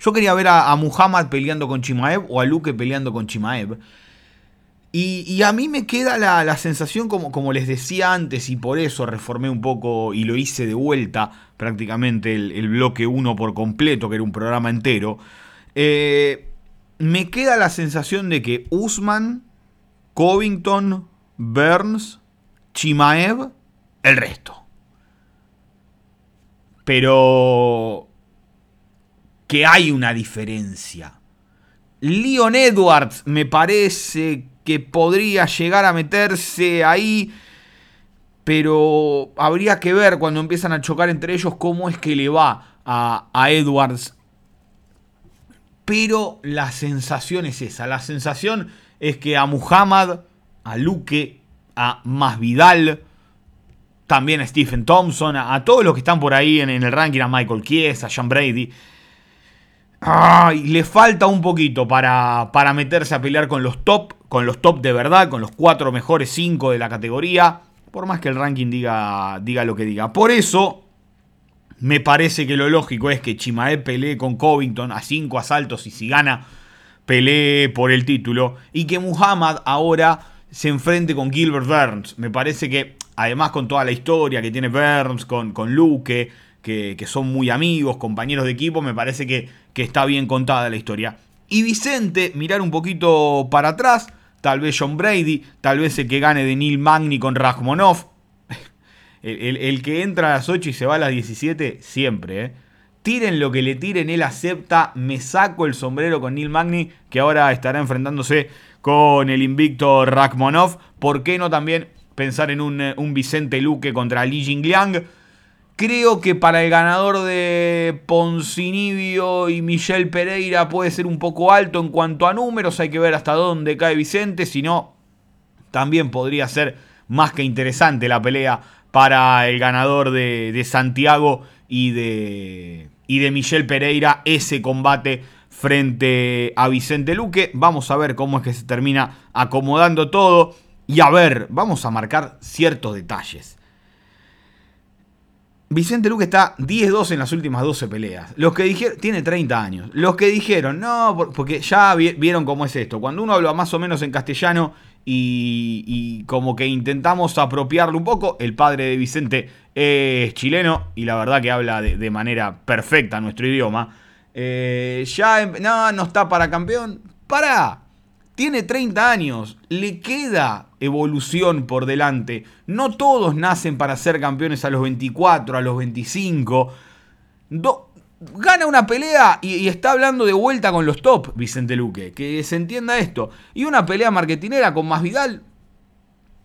Yo quería ver a, a Muhammad peleando con Chimaev o a Luque peleando con Chimaev. Y, a mí me queda la, sensación, como, como, les decía antes, y por eso reformé un poco y lo hice de vuelta prácticamente el, bloque 1 por completo, que era un programa entero. Eh, me queda la sensación de que Usman, Covington, Burns, Chimaev, el resto. Pero que hay una diferencia. Leon Edwards me parece podría llegar a meterse ahí. Pero habría que ver cuando empiezan a chocar entre ellos cómo es que le va a, Edwards. Pero la sensación es esa. La sensación es que a Muhammad, a Luque, a Masvidal, también a Stephen Thompson, a, todos los que están por ahí en, el ranking, a Michael Kies, a Sean Brady, le falta un poquito para, para meterse a pelear con los top, con los top de verdad, con los cuatro mejores cinco de la categoría. Por más que el ranking diga, diga lo que diga. Por eso, me parece que lo lógico es que Chimaev pelee con Covington a cinco asaltos y si gana, pelee por el título. Y que Muhammad ahora se enfrente con Gilbert Burns. Me parece que, además con toda la historia que tiene Burns, con, con Luke, que, que son muy amigos, compañeros de equipo, me parece que que está bien contada la historia. Y Vicente, mirar un poquito para atrás, tal vez John Brady, tal vez el que gane de Neil Magni con Rachmonov. El, que entra a las 8 y se va a las 17, siempre. ¿eh? Tiren lo que le tiren, él acepta. Me saco el sombrero con Neil Magni, que ahora estará enfrentándose con el invicto Rachmonov. ¿Por qué no también pensar en un, un Vicente Luque contra Li Jingliang? Creo que para el ganador de Poncinibio y Michel Pereira puede ser un poco alto en cuanto a números. Hay que ver hasta dónde cae Vicente. Si no, también podría ser más que interesante la pelea para el ganador de, Santiago y de, y de Michel Pereira. Ese combate frente a Vicente Luque. Vamos a ver cómo es que se termina acomodando todo. Y a ver, vamos a marcar ciertos detalles. Vicente Luque está 10-2 en las últimas 12 peleas. Los que dijeron, tiene 30 años. Los que dijeron, no, porque ya vieron cómo es esto. Cuando uno habla más o menos en castellano y, como que intentamos apropiarlo un poco, el padre de Vicente es chileno y la verdad que habla de, manera perfecta nuestro idioma. Eh, ya, em, no, no está para campeón. Para, tiene 30 años, le queda evolución por delante. No todos nacen para ser campeones a los 24, a los 25. gana una pelea y, está hablando de vuelta con los top, Vicente Luque. Que se entienda esto. Y una pelea marketinera con más Vidal,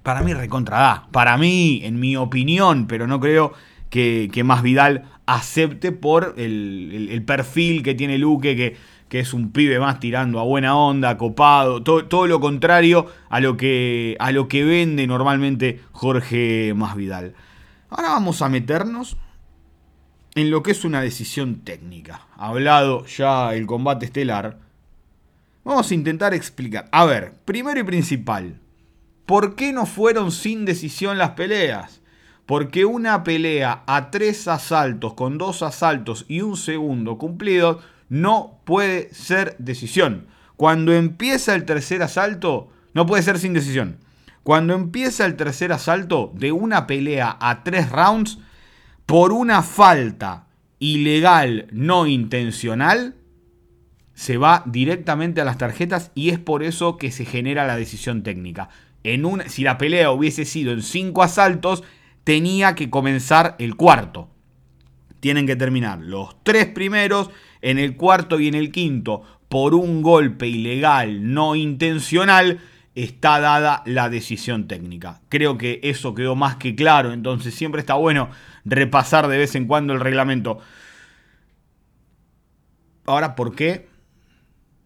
para mí recontra da. Para mí, en mi opinión, pero no creo que, que más Vidal acepte por el, el perfil que tiene Luque, que que es un pibe más tirando a buena onda, copado, todo, todo lo contrario a lo, que, a lo que vende normalmente Jorge Masvidal. Ahora vamos a meternos en lo que es una decisión técnica. Hablado ya el combate estelar, vamos a intentar explicar. A ver, primero y principal, ¿por qué no fueron sin decisión las peleas? Porque una pelea a tres asaltos con dos asaltos y un segundo cumplido no puede ser decisión. Cuando empieza el tercer asalto, no puede ser sin decisión. Cuando empieza el tercer asalto de una pelea a tres rounds, por una falta ilegal no intencional, se va directamente a las tarjetas y es por eso que se genera la decisión técnica. En una, si la pelea hubiese sido en cinco asaltos, tenía que comenzar el cuarto. Tienen que terminar los tres primeros, en el cuarto y en el quinto, por un golpe ilegal no intencional, está dada la decisión técnica. Creo que eso quedó más que claro, entonces siempre está bueno repasar de vez en cuando el reglamento. Ahora, ¿por qué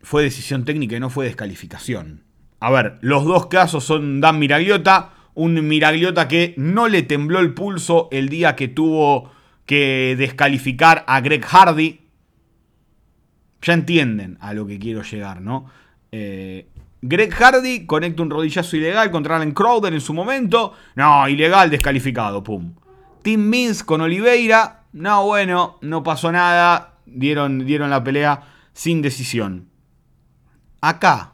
fue decisión técnica y no fue descalificación? A ver, los dos casos son Dan Miragliota, un Miragliota que no le tembló el pulso el día que tuvo que descalificar a Greg Hardy. Ya entienden a lo que quiero llegar, ¿no? Eh, Greg Hardy conecta un rodillazo ilegal contra Alan Crowder en su momento. No, ilegal, descalificado, pum. Tim Means con Oliveira. No, bueno, no pasó nada. Dieron, dieron la pelea sin decisión. Acá,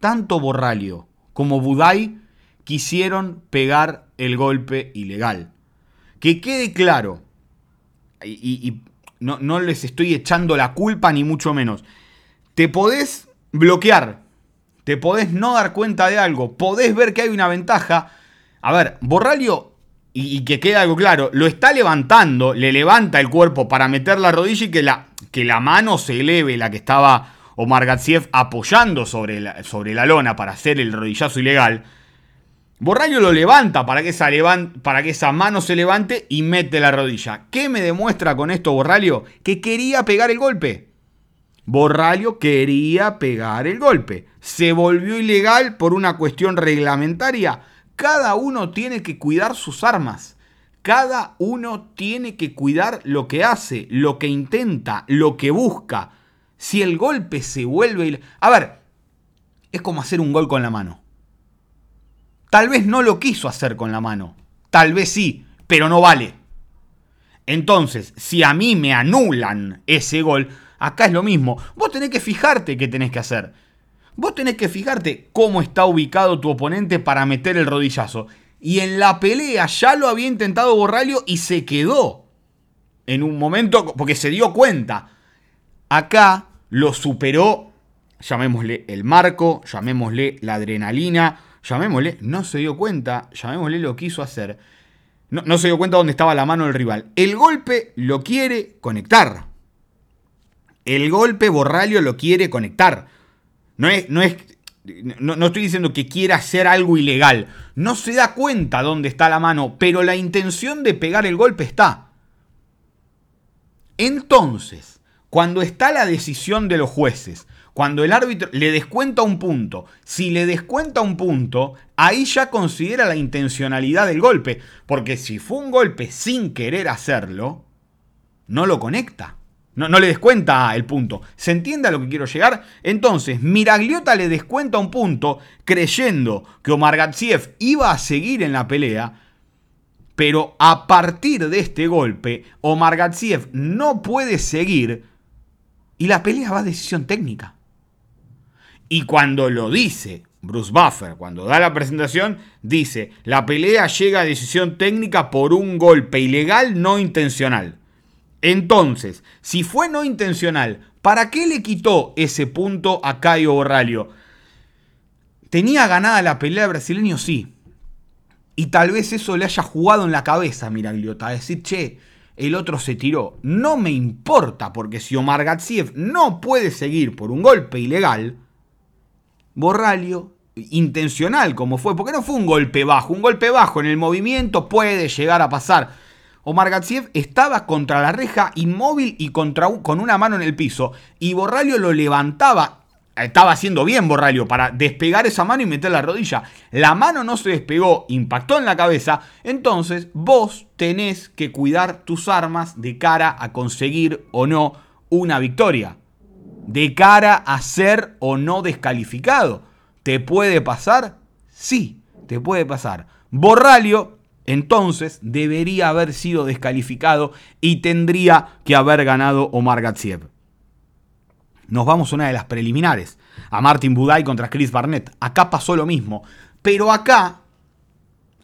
tanto Borralio como Budai quisieron pegar el golpe ilegal. Que quede claro, y, no, no les estoy echando la culpa ni mucho menos. Te podés bloquear, te podés no dar cuenta de algo, podés ver que hay una ventaja. A ver, Borralio, y, que quede algo claro, lo está levantando, le levanta el cuerpo para meter la rodilla y que la, que la mano se eleve, la que estaba Omar Gatsiev apoyando sobre la, sobre la lona para hacer el rodillazo ilegal. Borralio lo levanta para que, esa para que esa mano se levante y mete la rodilla. ¿Qué me demuestra con esto Borralio? Que quería pegar el golpe. Borralio quería pegar el golpe. Se volvió ilegal por una cuestión reglamentaria. Cada uno tiene que cuidar sus armas. Cada uno tiene que cuidar lo que hace, lo que intenta, lo que busca. Si el golpe se vuelve... A ver, es como hacer un gol con la mano. Tal vez no lo quiso hacer con la mano. Tal vez sí, pero no vale. Entonces, si a mí me anulan ese gol, acá es lo mismo. Vos tenés que fijarte qué tenés que hacer. Vos tenés que fijarte cómo está ubicado tu oponente para meter el rodillazo. Y en la pelea ya lo había intentado Borralio y se quedó. En un momento, porque se dio cuenta. Acá lo superó, llamémosle el marco, llamémosle la adrenalina, llamémosle, no se dio cuenta, llamémosle lo quiso hacer. No, se dio cuenta dónde estaba la mano del rival. El golpe lo quiere conectar. El golpe Borralio lo quiere conectar. No es, no es, no, no, estoy diciendo que quiera hacer algo ilegal. No se da cuenta dónde está la mano, pero la intención de pegar el golpe está. Entonces, cuando está la decisión de los jueces, cuando el árbitro le descuenta un punto, si le descuenta un punto, ahí ya considera la intencionalidad del golpe. Porque si fue un golpe sin querer hacerlo, no lo conecta. No, no, le descuenta el punto. ¿Se entiende a lo que quiero llegar? Entonces, Miragliota le descuenta un punto creyendo que Omar Gatsiev iba a seguir en la pelea. Pero a partir de este golpe, Omar Gatsiev no puede seguir y la pelea va a decisión técnica. Y cuando lo dice Bruce Buffer, cuando da la presentación, dice, la pelea llega a decisión técnica por un golpe ilegal no intencional. Entonces, si fue no intencional, ¿para qué le quitó ese punto a Caio Borralio? ¿Tenía ganada la pelea brasileño? Sí. Y tal vez eso le haya jugado en la cabeza Miragliota, decir, che, el otro se tiró. No me importa, porque si Omar Gatsiev no puede seguir por un golpe ilegal, Borralio, intencional como fue, porque no fue un golpe bajo, un golpe bajo en el movimiento puede llegar a pasar. Omar Gatsiev estaba contra la reja inmóvil y con una mano en el piso y Borralio lo levantaba. Estaba haciendo bien Borralio para despegar esa mano y meter la rodilla. La mano no se despegó, impactó en la cabeza. Entonces vos tenés que cuidar tus armas de cara a conseguir o no una victoria de cara a ser o no descalificado. ¿Te puede pasar? Sí, te puede pasar. Borralio, entonces, debería haber sido descalificado y tendría que haber ganado Omar Gatsiev. Nos vamos a una de las preliminares, a Martin Buday contra Chris Barnett. Acá pasó lo mismo, pero acá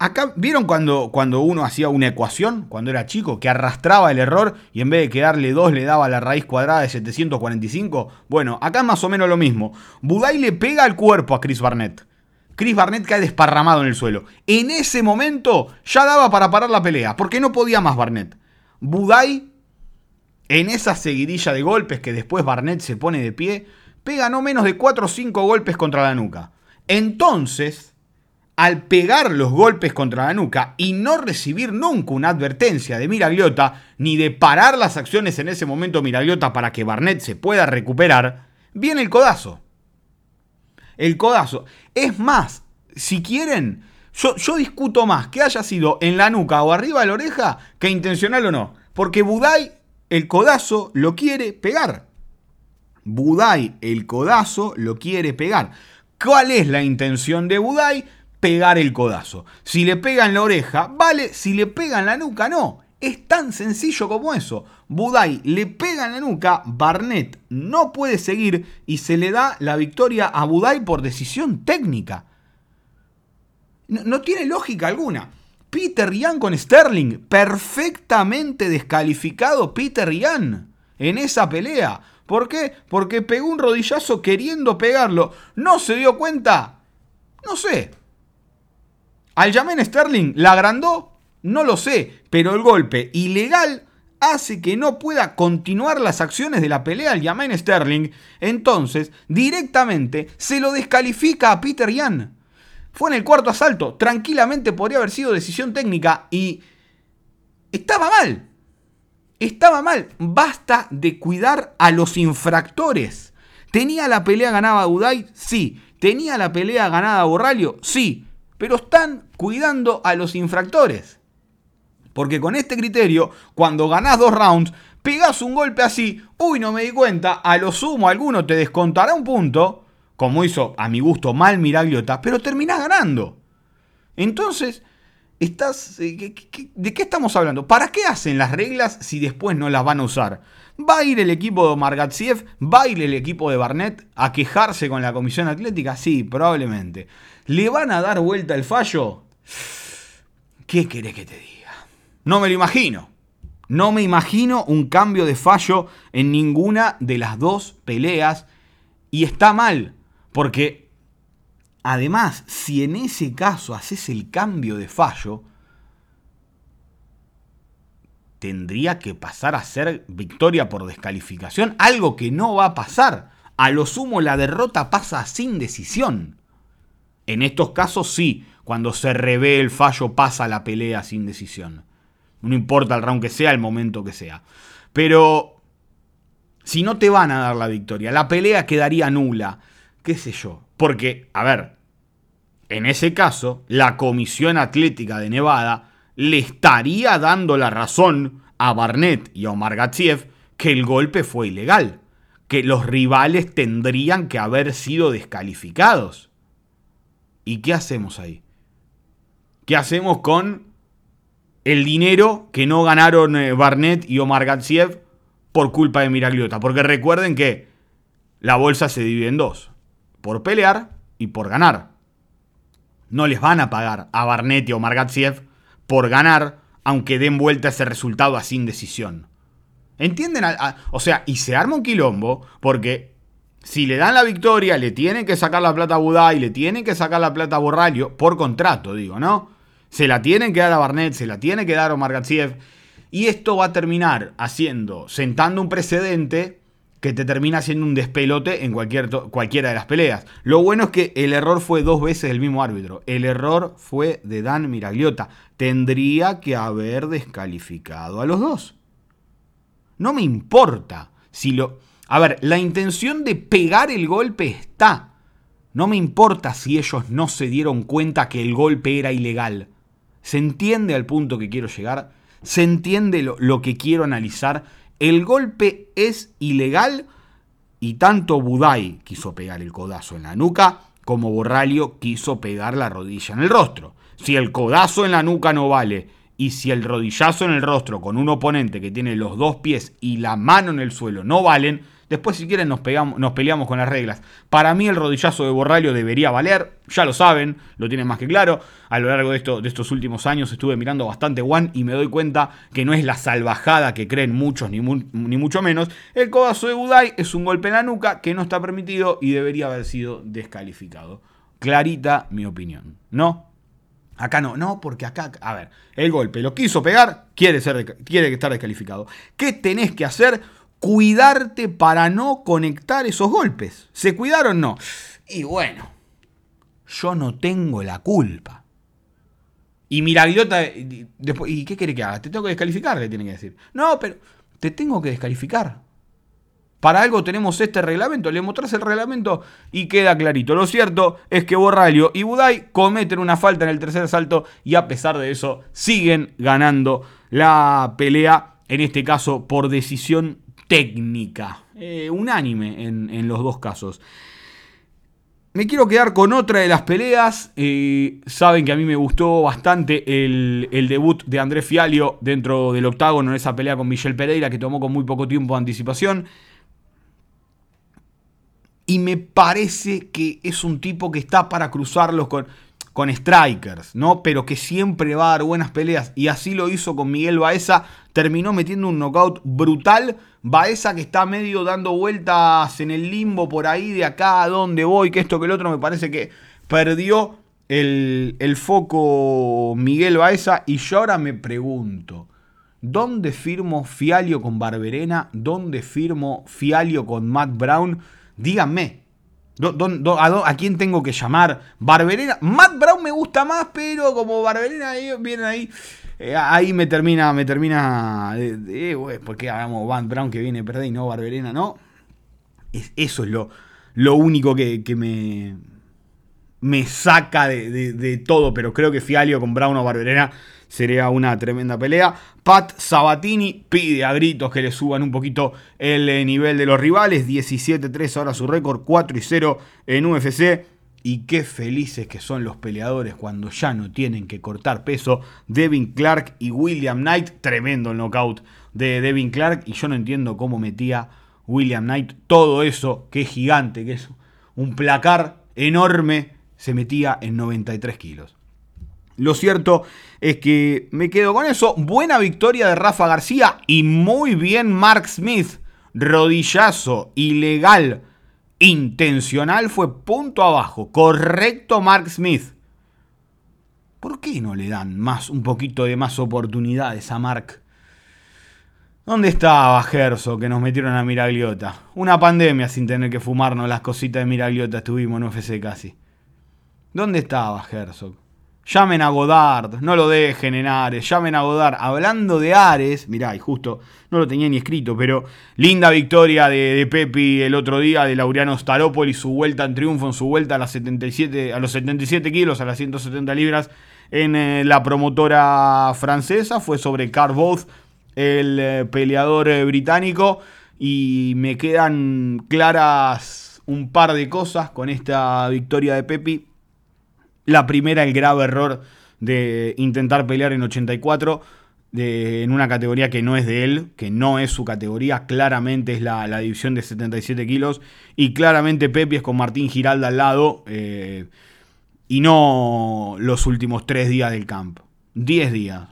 Acá, ¿vieron cuando, cuando uno hacía una ecuación, cuando era chico, que arrastraba el error y en vez de quedarle 2 le daba la raíz cuadrada de 745? Bueno, acá más o menos lo mismo. Budai le pega al cuerpo a Chris Barnett. Chris Barnett cae desparramado en el suelo. En ese momento ya daba para parar la pelea, porque no podía más Barnett. Budai, en esa seguidilla de golpes que después Barnett se pone de pie, pega no menos de 4 o 5 golpes contra la nuca. Entonces, al pegar los golpes contra la nuca y no recibir nunca una advertencia de Miragliota, ni de parar las acciones en ese momento Miragliota para que Barnett se pueda recuperar, viene el codazo. El codazo. Es más, si quieren, yo, yo discuto más que haya sido en la nuca o arriba de la oreja que intencional o no. Porque Budai, el codazo, lo quiere pegar. Budai, el codazo, lo quiere pegar. ¿Cuál es la intención de Budai? Pegar el codazo. Si le pega en la oreja, vale. Si le pega en la nuca, no. Es tan sencillo como eso. Budai le pega en la nuca, Barnett no puede seguir y se le da la victoria a Budai por decisión técnica. No, no tiene lógica alguna. Peter Ryan con Sterling, perfectamente descalificado Peter Ryan en esa pelea. ¿Por qué? Porque pegó un rodillazo queriendo pegarlo. ¿No se dio cuenta? No sé. Al Jamen Sterling la agrandó, no lo sé, pero el golpe ilegal hace que no pueda continuar las acciones de la pelea al Yamain Sterling, entonces directamente se lo descalifica a Peter Yan. Fue en el cuarto asalto, tranquilamente podría haber sido decisión técnica y estaba mal. Estaba mal. Basta de cuidar a los infractores. ¿Tenía la pelea ganada Uday? Sí. ¿Tenía la pelea ganada Borralio? Sí. Pero están cuidando a los infractores. Porque con este criterio, cuando ganás dos rounds, pegás un golpe así, uy, no me di cuenta, a lo sumo alguno te descontará un punto, como hizo a mi gusto mal Miragliota, pero terminás ganando. Entonces, estás, eh, ¿de qué estamos hablando? ¿Para qué hacen las reglas si después no las van a usar? ¿Va a ir el equipo de Margatsiev? ¿Va a ir el equipo de Barnett a quejarse con la comisión atlética? Sí, probablemente. ¿Le van a dar vuelta el fallo? ¿Qué querés que te diga? No me lo imagino. No me imagino un cambio de fallo en ninguna de las dos peleas. Y está mal, porque además, si en ese caso haces el cambio de fallo, tendría que pasar a ser victoria por descalificación, algo que no va a pasar. A lo sumo la derrota pasa sin decisión. En estos casos sí, cuando se revé el fallo pasa la pelea sin decisión. No importa el round que sea, el momento que sea. Pero si no te van a dar la victoria, la pelea quedaría nula. ¿Qué sé yo? Porque, a ver, en ese caso, la Comisión Atlética de Nevada le estaría dando la razón a Barnett y a Omar Gatsiev que el golpe fue ilegal, que los rivales tendrían que haber sido descalificados. ¿Y qué hacemos ahí? ¿Qué hacemos con el dinero que no ganaron eh, Barnett y Omar Gatsiev por culpa de Miragliota. Porque recuerden que la bolsa se divide en dos. Por pelear y por ganar. No les van a pagar a Barnett y Omar Gatsiev por ganar, aunque den vuelta ese resultado así sin decisión. ¿Entienden? o sea, y se arma un quilombo porque si le dan la victoria, le tienen que sacar la plata a Budá y le tienen que sacar la plata a Borralio, por contrato, digo, ¿no? Se la tienen que dar a Barnett, se la tiene que dar a Omar Gatsiev. Y esto va a terminar haciendo, sentando un precedente que te termina haciendo un despelote en cualquier, cualquiera de las peleas. Lo bueno es que el error fue dos veces el mismo árbitro. El error fue de Dan Miragliota. Tendría que haber descalificado a los dos. No me importa si lo... A ver, la intención de pegar el golpe está. No me importa si ellos no se dieron cuenta que el golpe era ilegal. ¿Se entiende al punto que quiero llegar? ¿Se entiende lo, que quiero analizar? El golpe es ilegal y tanto Budai quiso pegar el codazo en la nuca como Borralio quiso pegar la rodilla en el rostro. Si el codazo en la nuca no vale y si el rodillazo en el rostro con un oponente que tiene los dos pies y la mano en el suelo no valen, Después, si quieren, nos, pegamos, nos peleamos con las reglas. Para mí, el rodillazo de Borralio debería valer. Ya lo saben, lo tienen más que claro. A lo largo de, esto, de estos últimos años estuve mirando bastante One y me doy cuenta que no es la salvajada que creen muchos, ni, ni mucho menos. El codazo de Budai es un golpe en la nuca que no está permitido y debería haber sido descalificado. clarita mi opinión. ¿No? Acá no, no, porque acá, a ver, el golpe lo quiso pegar, quiere, ser, quiere estar descalificado. ¿Qué tenés que hacer? Cuidarte para no conectar esos golpes. ¿Se cuidaron? No. Y bueno, yo no tengo la culpa. Y Miragliota, después, ¿y qué quiere que haga? Te tengo que descalificar, le tiene que decir. No, pero te tengo que descalificar. Para algo tenemos este reglamento, le mostrás el reglamento y queda clarito. Lo cierto es que Borralio y Budai cometen una falta en el tercer salto y a pesar de eso siguen ganando la pelea, en este caso por decisión técnica, eh, unánime en, los dos casos. Me quiero quedar con otra de las peleas. Eh, saben que a mí me gustó bastante el, debut de Andrés Fialio dentro del octágono en esa pelea con Michel Pereira que tomó con muy poco tiempo de anticipación y me parece que es un tipo que está para cruzarlos con, con strikers, ¿no? Pero que siempre va a dar buenas peleas. Y así lo hizo con Miguel Baeza. Terminó metiendo un knockout brutal. Baeza que está medio dando vueltas en el limbo por ahí, de acá a dónde voy, que esto que el otro. Me parece que perdió el, el foco Miguel Baeza. Y yo ahora me pregunto. ¿Dónde firmo Fialio con Barberena? ¿Dónde firmo Fialio con Matt Brown? Díganme. a, quién tengo que llamar? Barberena. Matt Brown me gusta más, pero como Barberena vienen ahí. Eh, ahí me termina, me termina. porque hagamos Matt Brown que viene perder y no Barberena, no. eso es lo, lo único que, me, me saca de, de, todo. Pero creo que Fialio con Brown o Barberena sería una tremenda pelea. Pat Sabatini pide a gritos que le suban un poquito el eh, nivel de los rivales. 17-3 ahora su récord, 4 0 en UFC. Y qué felices que son los peleadores cuando ya no tienen que cortar peso. Devin Clark y William Knight. Tremendo el knockout de Devin Clark. Y yo no entiendo cómo metía William Knight todo eso, que es gigante, que es un placar enorme, se metía en 93 kilos. Lo cierto es que me quedo con eso. Buena victoria de Rafa García y muy bien Mark Smith. Rodillazo ilegal, intencional fue punto abajo. Correcto Mark Smith. ¿Por qué no le dan más, un poquito de más oportunidades a Mark? ¿Dónde estaba Gerso que nos metieron a Miragliota? Una pandemia sin tener que fumarnos las cositas de Miragliota estuvimos en UFC casi. ¿Dónde estaba Herzog? Llamen a Godard, no lo dejen en Ares, llamen a Godard. Hablando de Ares, mirá, y justo no lo tenía ni escrito, pero linda victoria de, Pepi el otro día de Laureano Staropoli, su vuelta en triunfo, en su vuelta a, las 77, a los 77 kilos, a las 170 libras en eh, la promotora francesa. Fue sobre Carl el eh, peleador eh, británico. Y me quedan claras un par de cosas con esta victoria de Pepi la primera, el grave error de intentar pelear en 84 de, en una categoría que no es de él, que no es su categoría, claramente es la, división de 77 kilos y claramente Pepe es con Martín Giralda al lado eh, y no los últimos tres días del campo. 10 días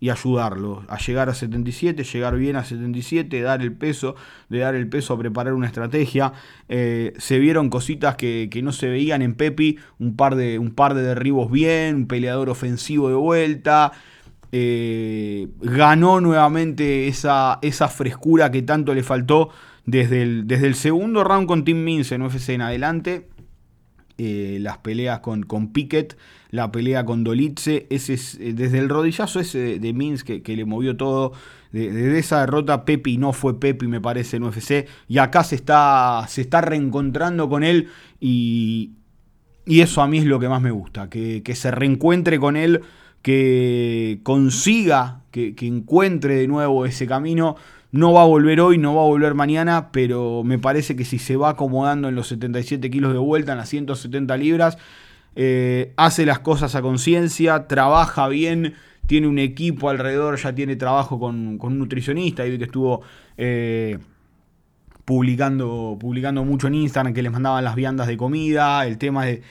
y ayudarlo a llegar a 77, llegar bien a 77, dar el peso, de dar el peso a preparar una estrategia. Eh, se vieron cositas que, no se veían en Pepi, un par de, un par de derribos bien, un peleador ofensivo de vuelta. Eh, ganó nuevamente esa, esa frescura que tanto le faltó desde el, desde el segundo round con Tim Mince en UFC en adelante. Eh, las peleas con, con Pickett la pelea con Dolitze, ese eh, desde el rodillazo ese de, Minsk que, le movió todo, desde esa derrota Pepi no fue Pepi me parece en UFC, y acá se está, se está reencontrando con él y, y eso a mí es lo que más me gusta, que, se reencuentre con él, que consiga, que, que encuentre de nuevo ese camino. No va a volver hoy, no va a volver mañana, pero me parece que si se va acomodando en los 77 kilos de vuelta, en las 170 libras, eh, hace las cosas a conciencia, trabaja bien, tiene un equipo alrededor, ya tiene trabajo con, un nutricionista, y que estuvo eh, publicando, publicando mucho en Instagram que les mandaban las viandas de comida, el tema de,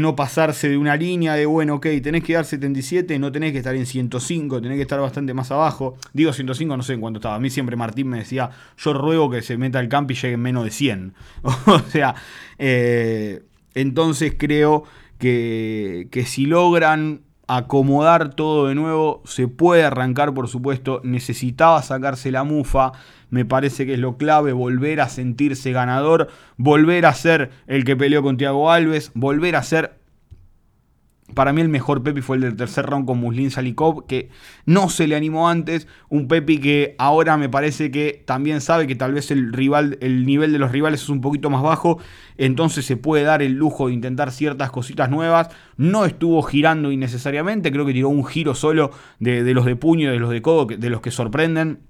no pasarse de una línea de, bueno, ok, tenés que dar 77, no tenés que estar en 105, tenés que estar bastante más abajo. Digo 105, no sé en cuánto estaba. A mí siempre Martín me decía, yo ruego que se meta al campo y llegue en menos de 100. o sea, eh, Entonces creo que, que si logran acomodar todo de nuevo, se puede arrancar por supuesto, necesitaba sacarse la mufa, me parece que es lo clave, volver a sentirse ganador, volver a ser el que peleó con Thiago Alves, volver a ser para mí el mejor Pepi fue el del tercer round con Muslin Salikov, que no se le animó antes. Un Pepi que ahora me parece que también sabe que tal vez el rival, el nivel de los rivales es un poquito más bajo. Entonces se puede dar el lujo de intentar ciertas cositas nuevas. No estuvo girando innecesariamente. Creo que tiró un giro solo de, de los de puño, de los de codo, de los que sorprenden.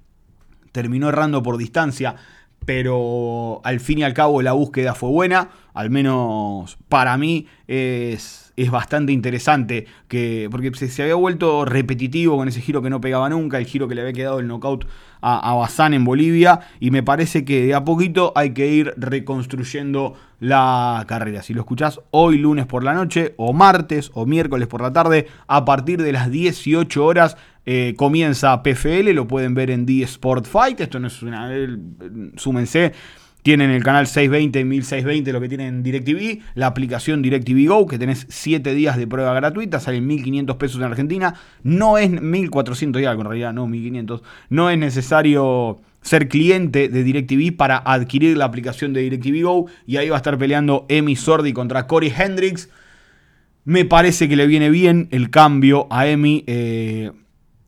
Terminó errando por distancia pero al fin y al cabo la búsqueda fue buena, al menos para mí es es bastante interesante, que, porque se, había vuelto repetitivo con ese giro que no pegaba nunca, el giro que le había quedado el knockout a, Bazán en Bolivia, y me parece que de a poquito hay que ir reconstruyendo la carrera. Si lo escuchás hoy lunes por la noche, o martes, o miércoles por la tarde, a partir de las 18 horas, eh, comienza PFL, lo pueden ver en The Sport Fight, esto no es una... súmense tienen el canal 620 1620, lo que tienen DirecTV, la aplicación DirecTV Go, que tenés 7 días de prueba gratuita, salen 1500 pesos en Argentina. No es 1400 y algo, en realidad, no 1500. No es necesario ser cliente de DirecTV para adquirir la aplicación de DirecTV Go. Y ahí va a estar peleando Emi Sordi contra Corey Hendricks. Me parece que le viene bien el cambio a Emi. Eh,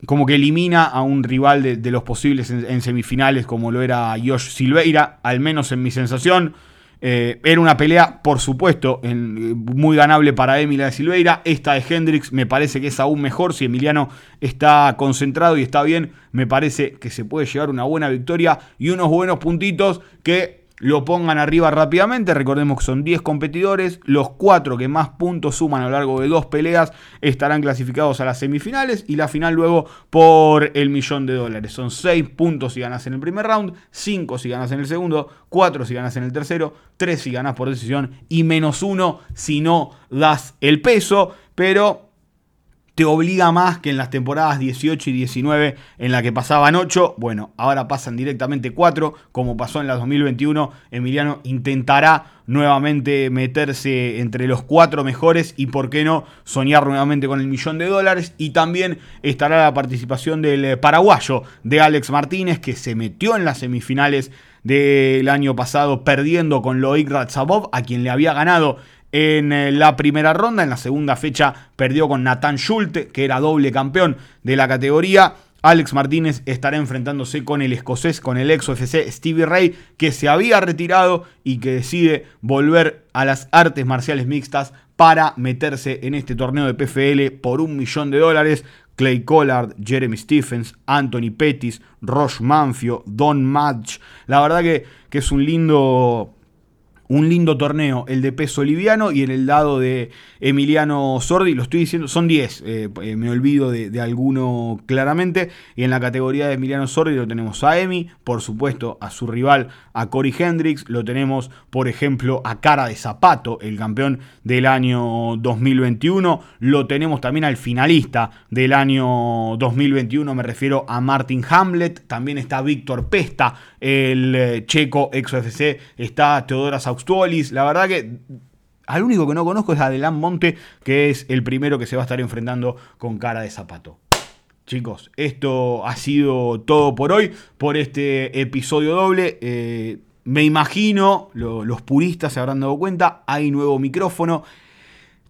como que elimina a un rival de, los posibles en, semifinales como lo era Josh Silveira, al menos en mi sensación. Eh, era una pelea, por supuesto, muy ganable para Emilia de Silveira. Esta de Hendrix me parece que es aún mejor. Si Emiliano está concentrado y está bien, me parece que se puede llevar una buena victoria y unos buenos puntitos que lo pongan arriba rápidamente. Recordemos que son 10 competidores. Los 4 que más puntos suman a lo largo de dos peleas estarán clasificados a las semifinales y la final luego por el millón de dólares. Son 6 puntos si ganas en el primer round, 5 si ganas en el segundo, 4 si ganas en el tercero, 3 si ganas por decisión y menos 1 si no das el peso. Pero te obliga más que en las temporadas 18 y 19 en la que pasaban 8. Bueno, ahora pasan directamente 4, como pasó en la 2021. Emiliano intentará nuevamente meterse entre los 4 mejores y, por qué no, soñar nuevamente con el millón de dólares. Y también estará la participación del eh, paraguayo de Alex Martínez, que se metió en las semifinales del año pasado perdiendo con Loic Ratzabov, a quien le había ganado en eh, la primera ronda. En la segunda fecha perdió con Nathan Schulte, que era doble campeón de la categoría. Alex Martínez estará enfrentándose con el escocés, con el ex UFC Stevie Ray, que se había retirado y que decide volver a las artes marciales mixtas para meterse en este torneo de PFL por un millón de dólares. Clay Collard, Jeremy Stephens, Anthony Pettis, Roche Manfio, Don Match. La verdad que, que es un lindo un lindo torneo, el de peso liviano y en el dado de Emiliano Sordi, lo estoy diciendo, son 10, eh, eh, me olvido de, alguno claramente, y en la categoría de Emiliano Sordi lo tenemos a Emi, por supuesto a su rival, a Cory Hendricks, lo tenemos por ejemplo a Cara de Zapato, el campeón del año 2021, lo tenemos también al finalista del año 2021, me refiero a Martin Hamlet, también está Víctor Pesta, el eh, checo ex UFC, está Teodora la verdad que al único que no conozco es Adelán Monte, que es el primero que se va a estar enfrentando con cara de zapato. Chicos, esto ha sido todo por hoy, por este episodio doble. Eh, me imagino, los puristas se habrán dado cuenta, hay nuevo micrófono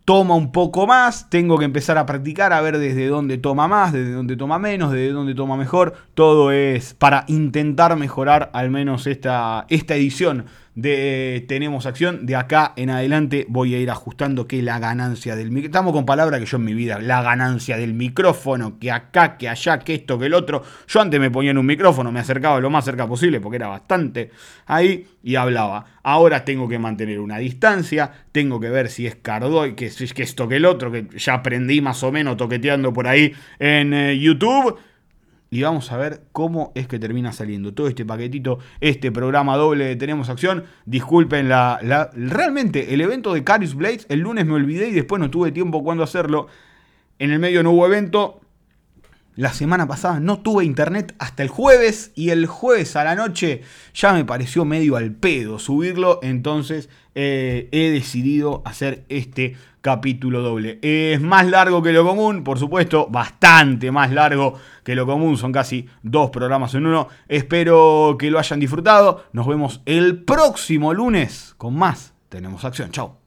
toma un poco más, tengo que empezar a practicar a ver desde dónde toma más, desde dónde toma menos, desde dónde toma mejor. Todo es para intentar mejorar al menos esta, esta edición de Tenemos Acción. De acá en adelante voy a ir ajustando que la ganancia del micrófono. Estamos con palabras que yo en mi vida, la ganancia del micrófono, que acá, que allá, que esto, que el otro. Yo antes me ponía en un micrófono, me acercaba lo más cerca posible porque era bastante ahí y hablaba. Ahora tengo que mantener una distancia, tengo que ver si es Cardoy, que, que esto, que el otro, que ya aprendí más o menos toqueteando por ahí en eh, YouTube y vamos a ver cómo es que termina saliendo todo este paquetito, este programa doble de Tenemos Acción. Disculpen la, Realmente, el evento de Carius Blades, el lunes me olvidé y después no tuve tiempo cuando hacerlo. En el medio no hubo evento. La semana pasada no tuve internet hasta el jueves y el jueves a la noche ya me pareció medio al pedo subirlo, entonces eh, he decidido hacer este capítulo doble. Es más largo que lo común, por supuesto, bastante más largo que lo común, son casi dos programas en uno. Espero que lo hayan disfrutado, nos vemos el próximo lunes con más. Tenemos acción, chao.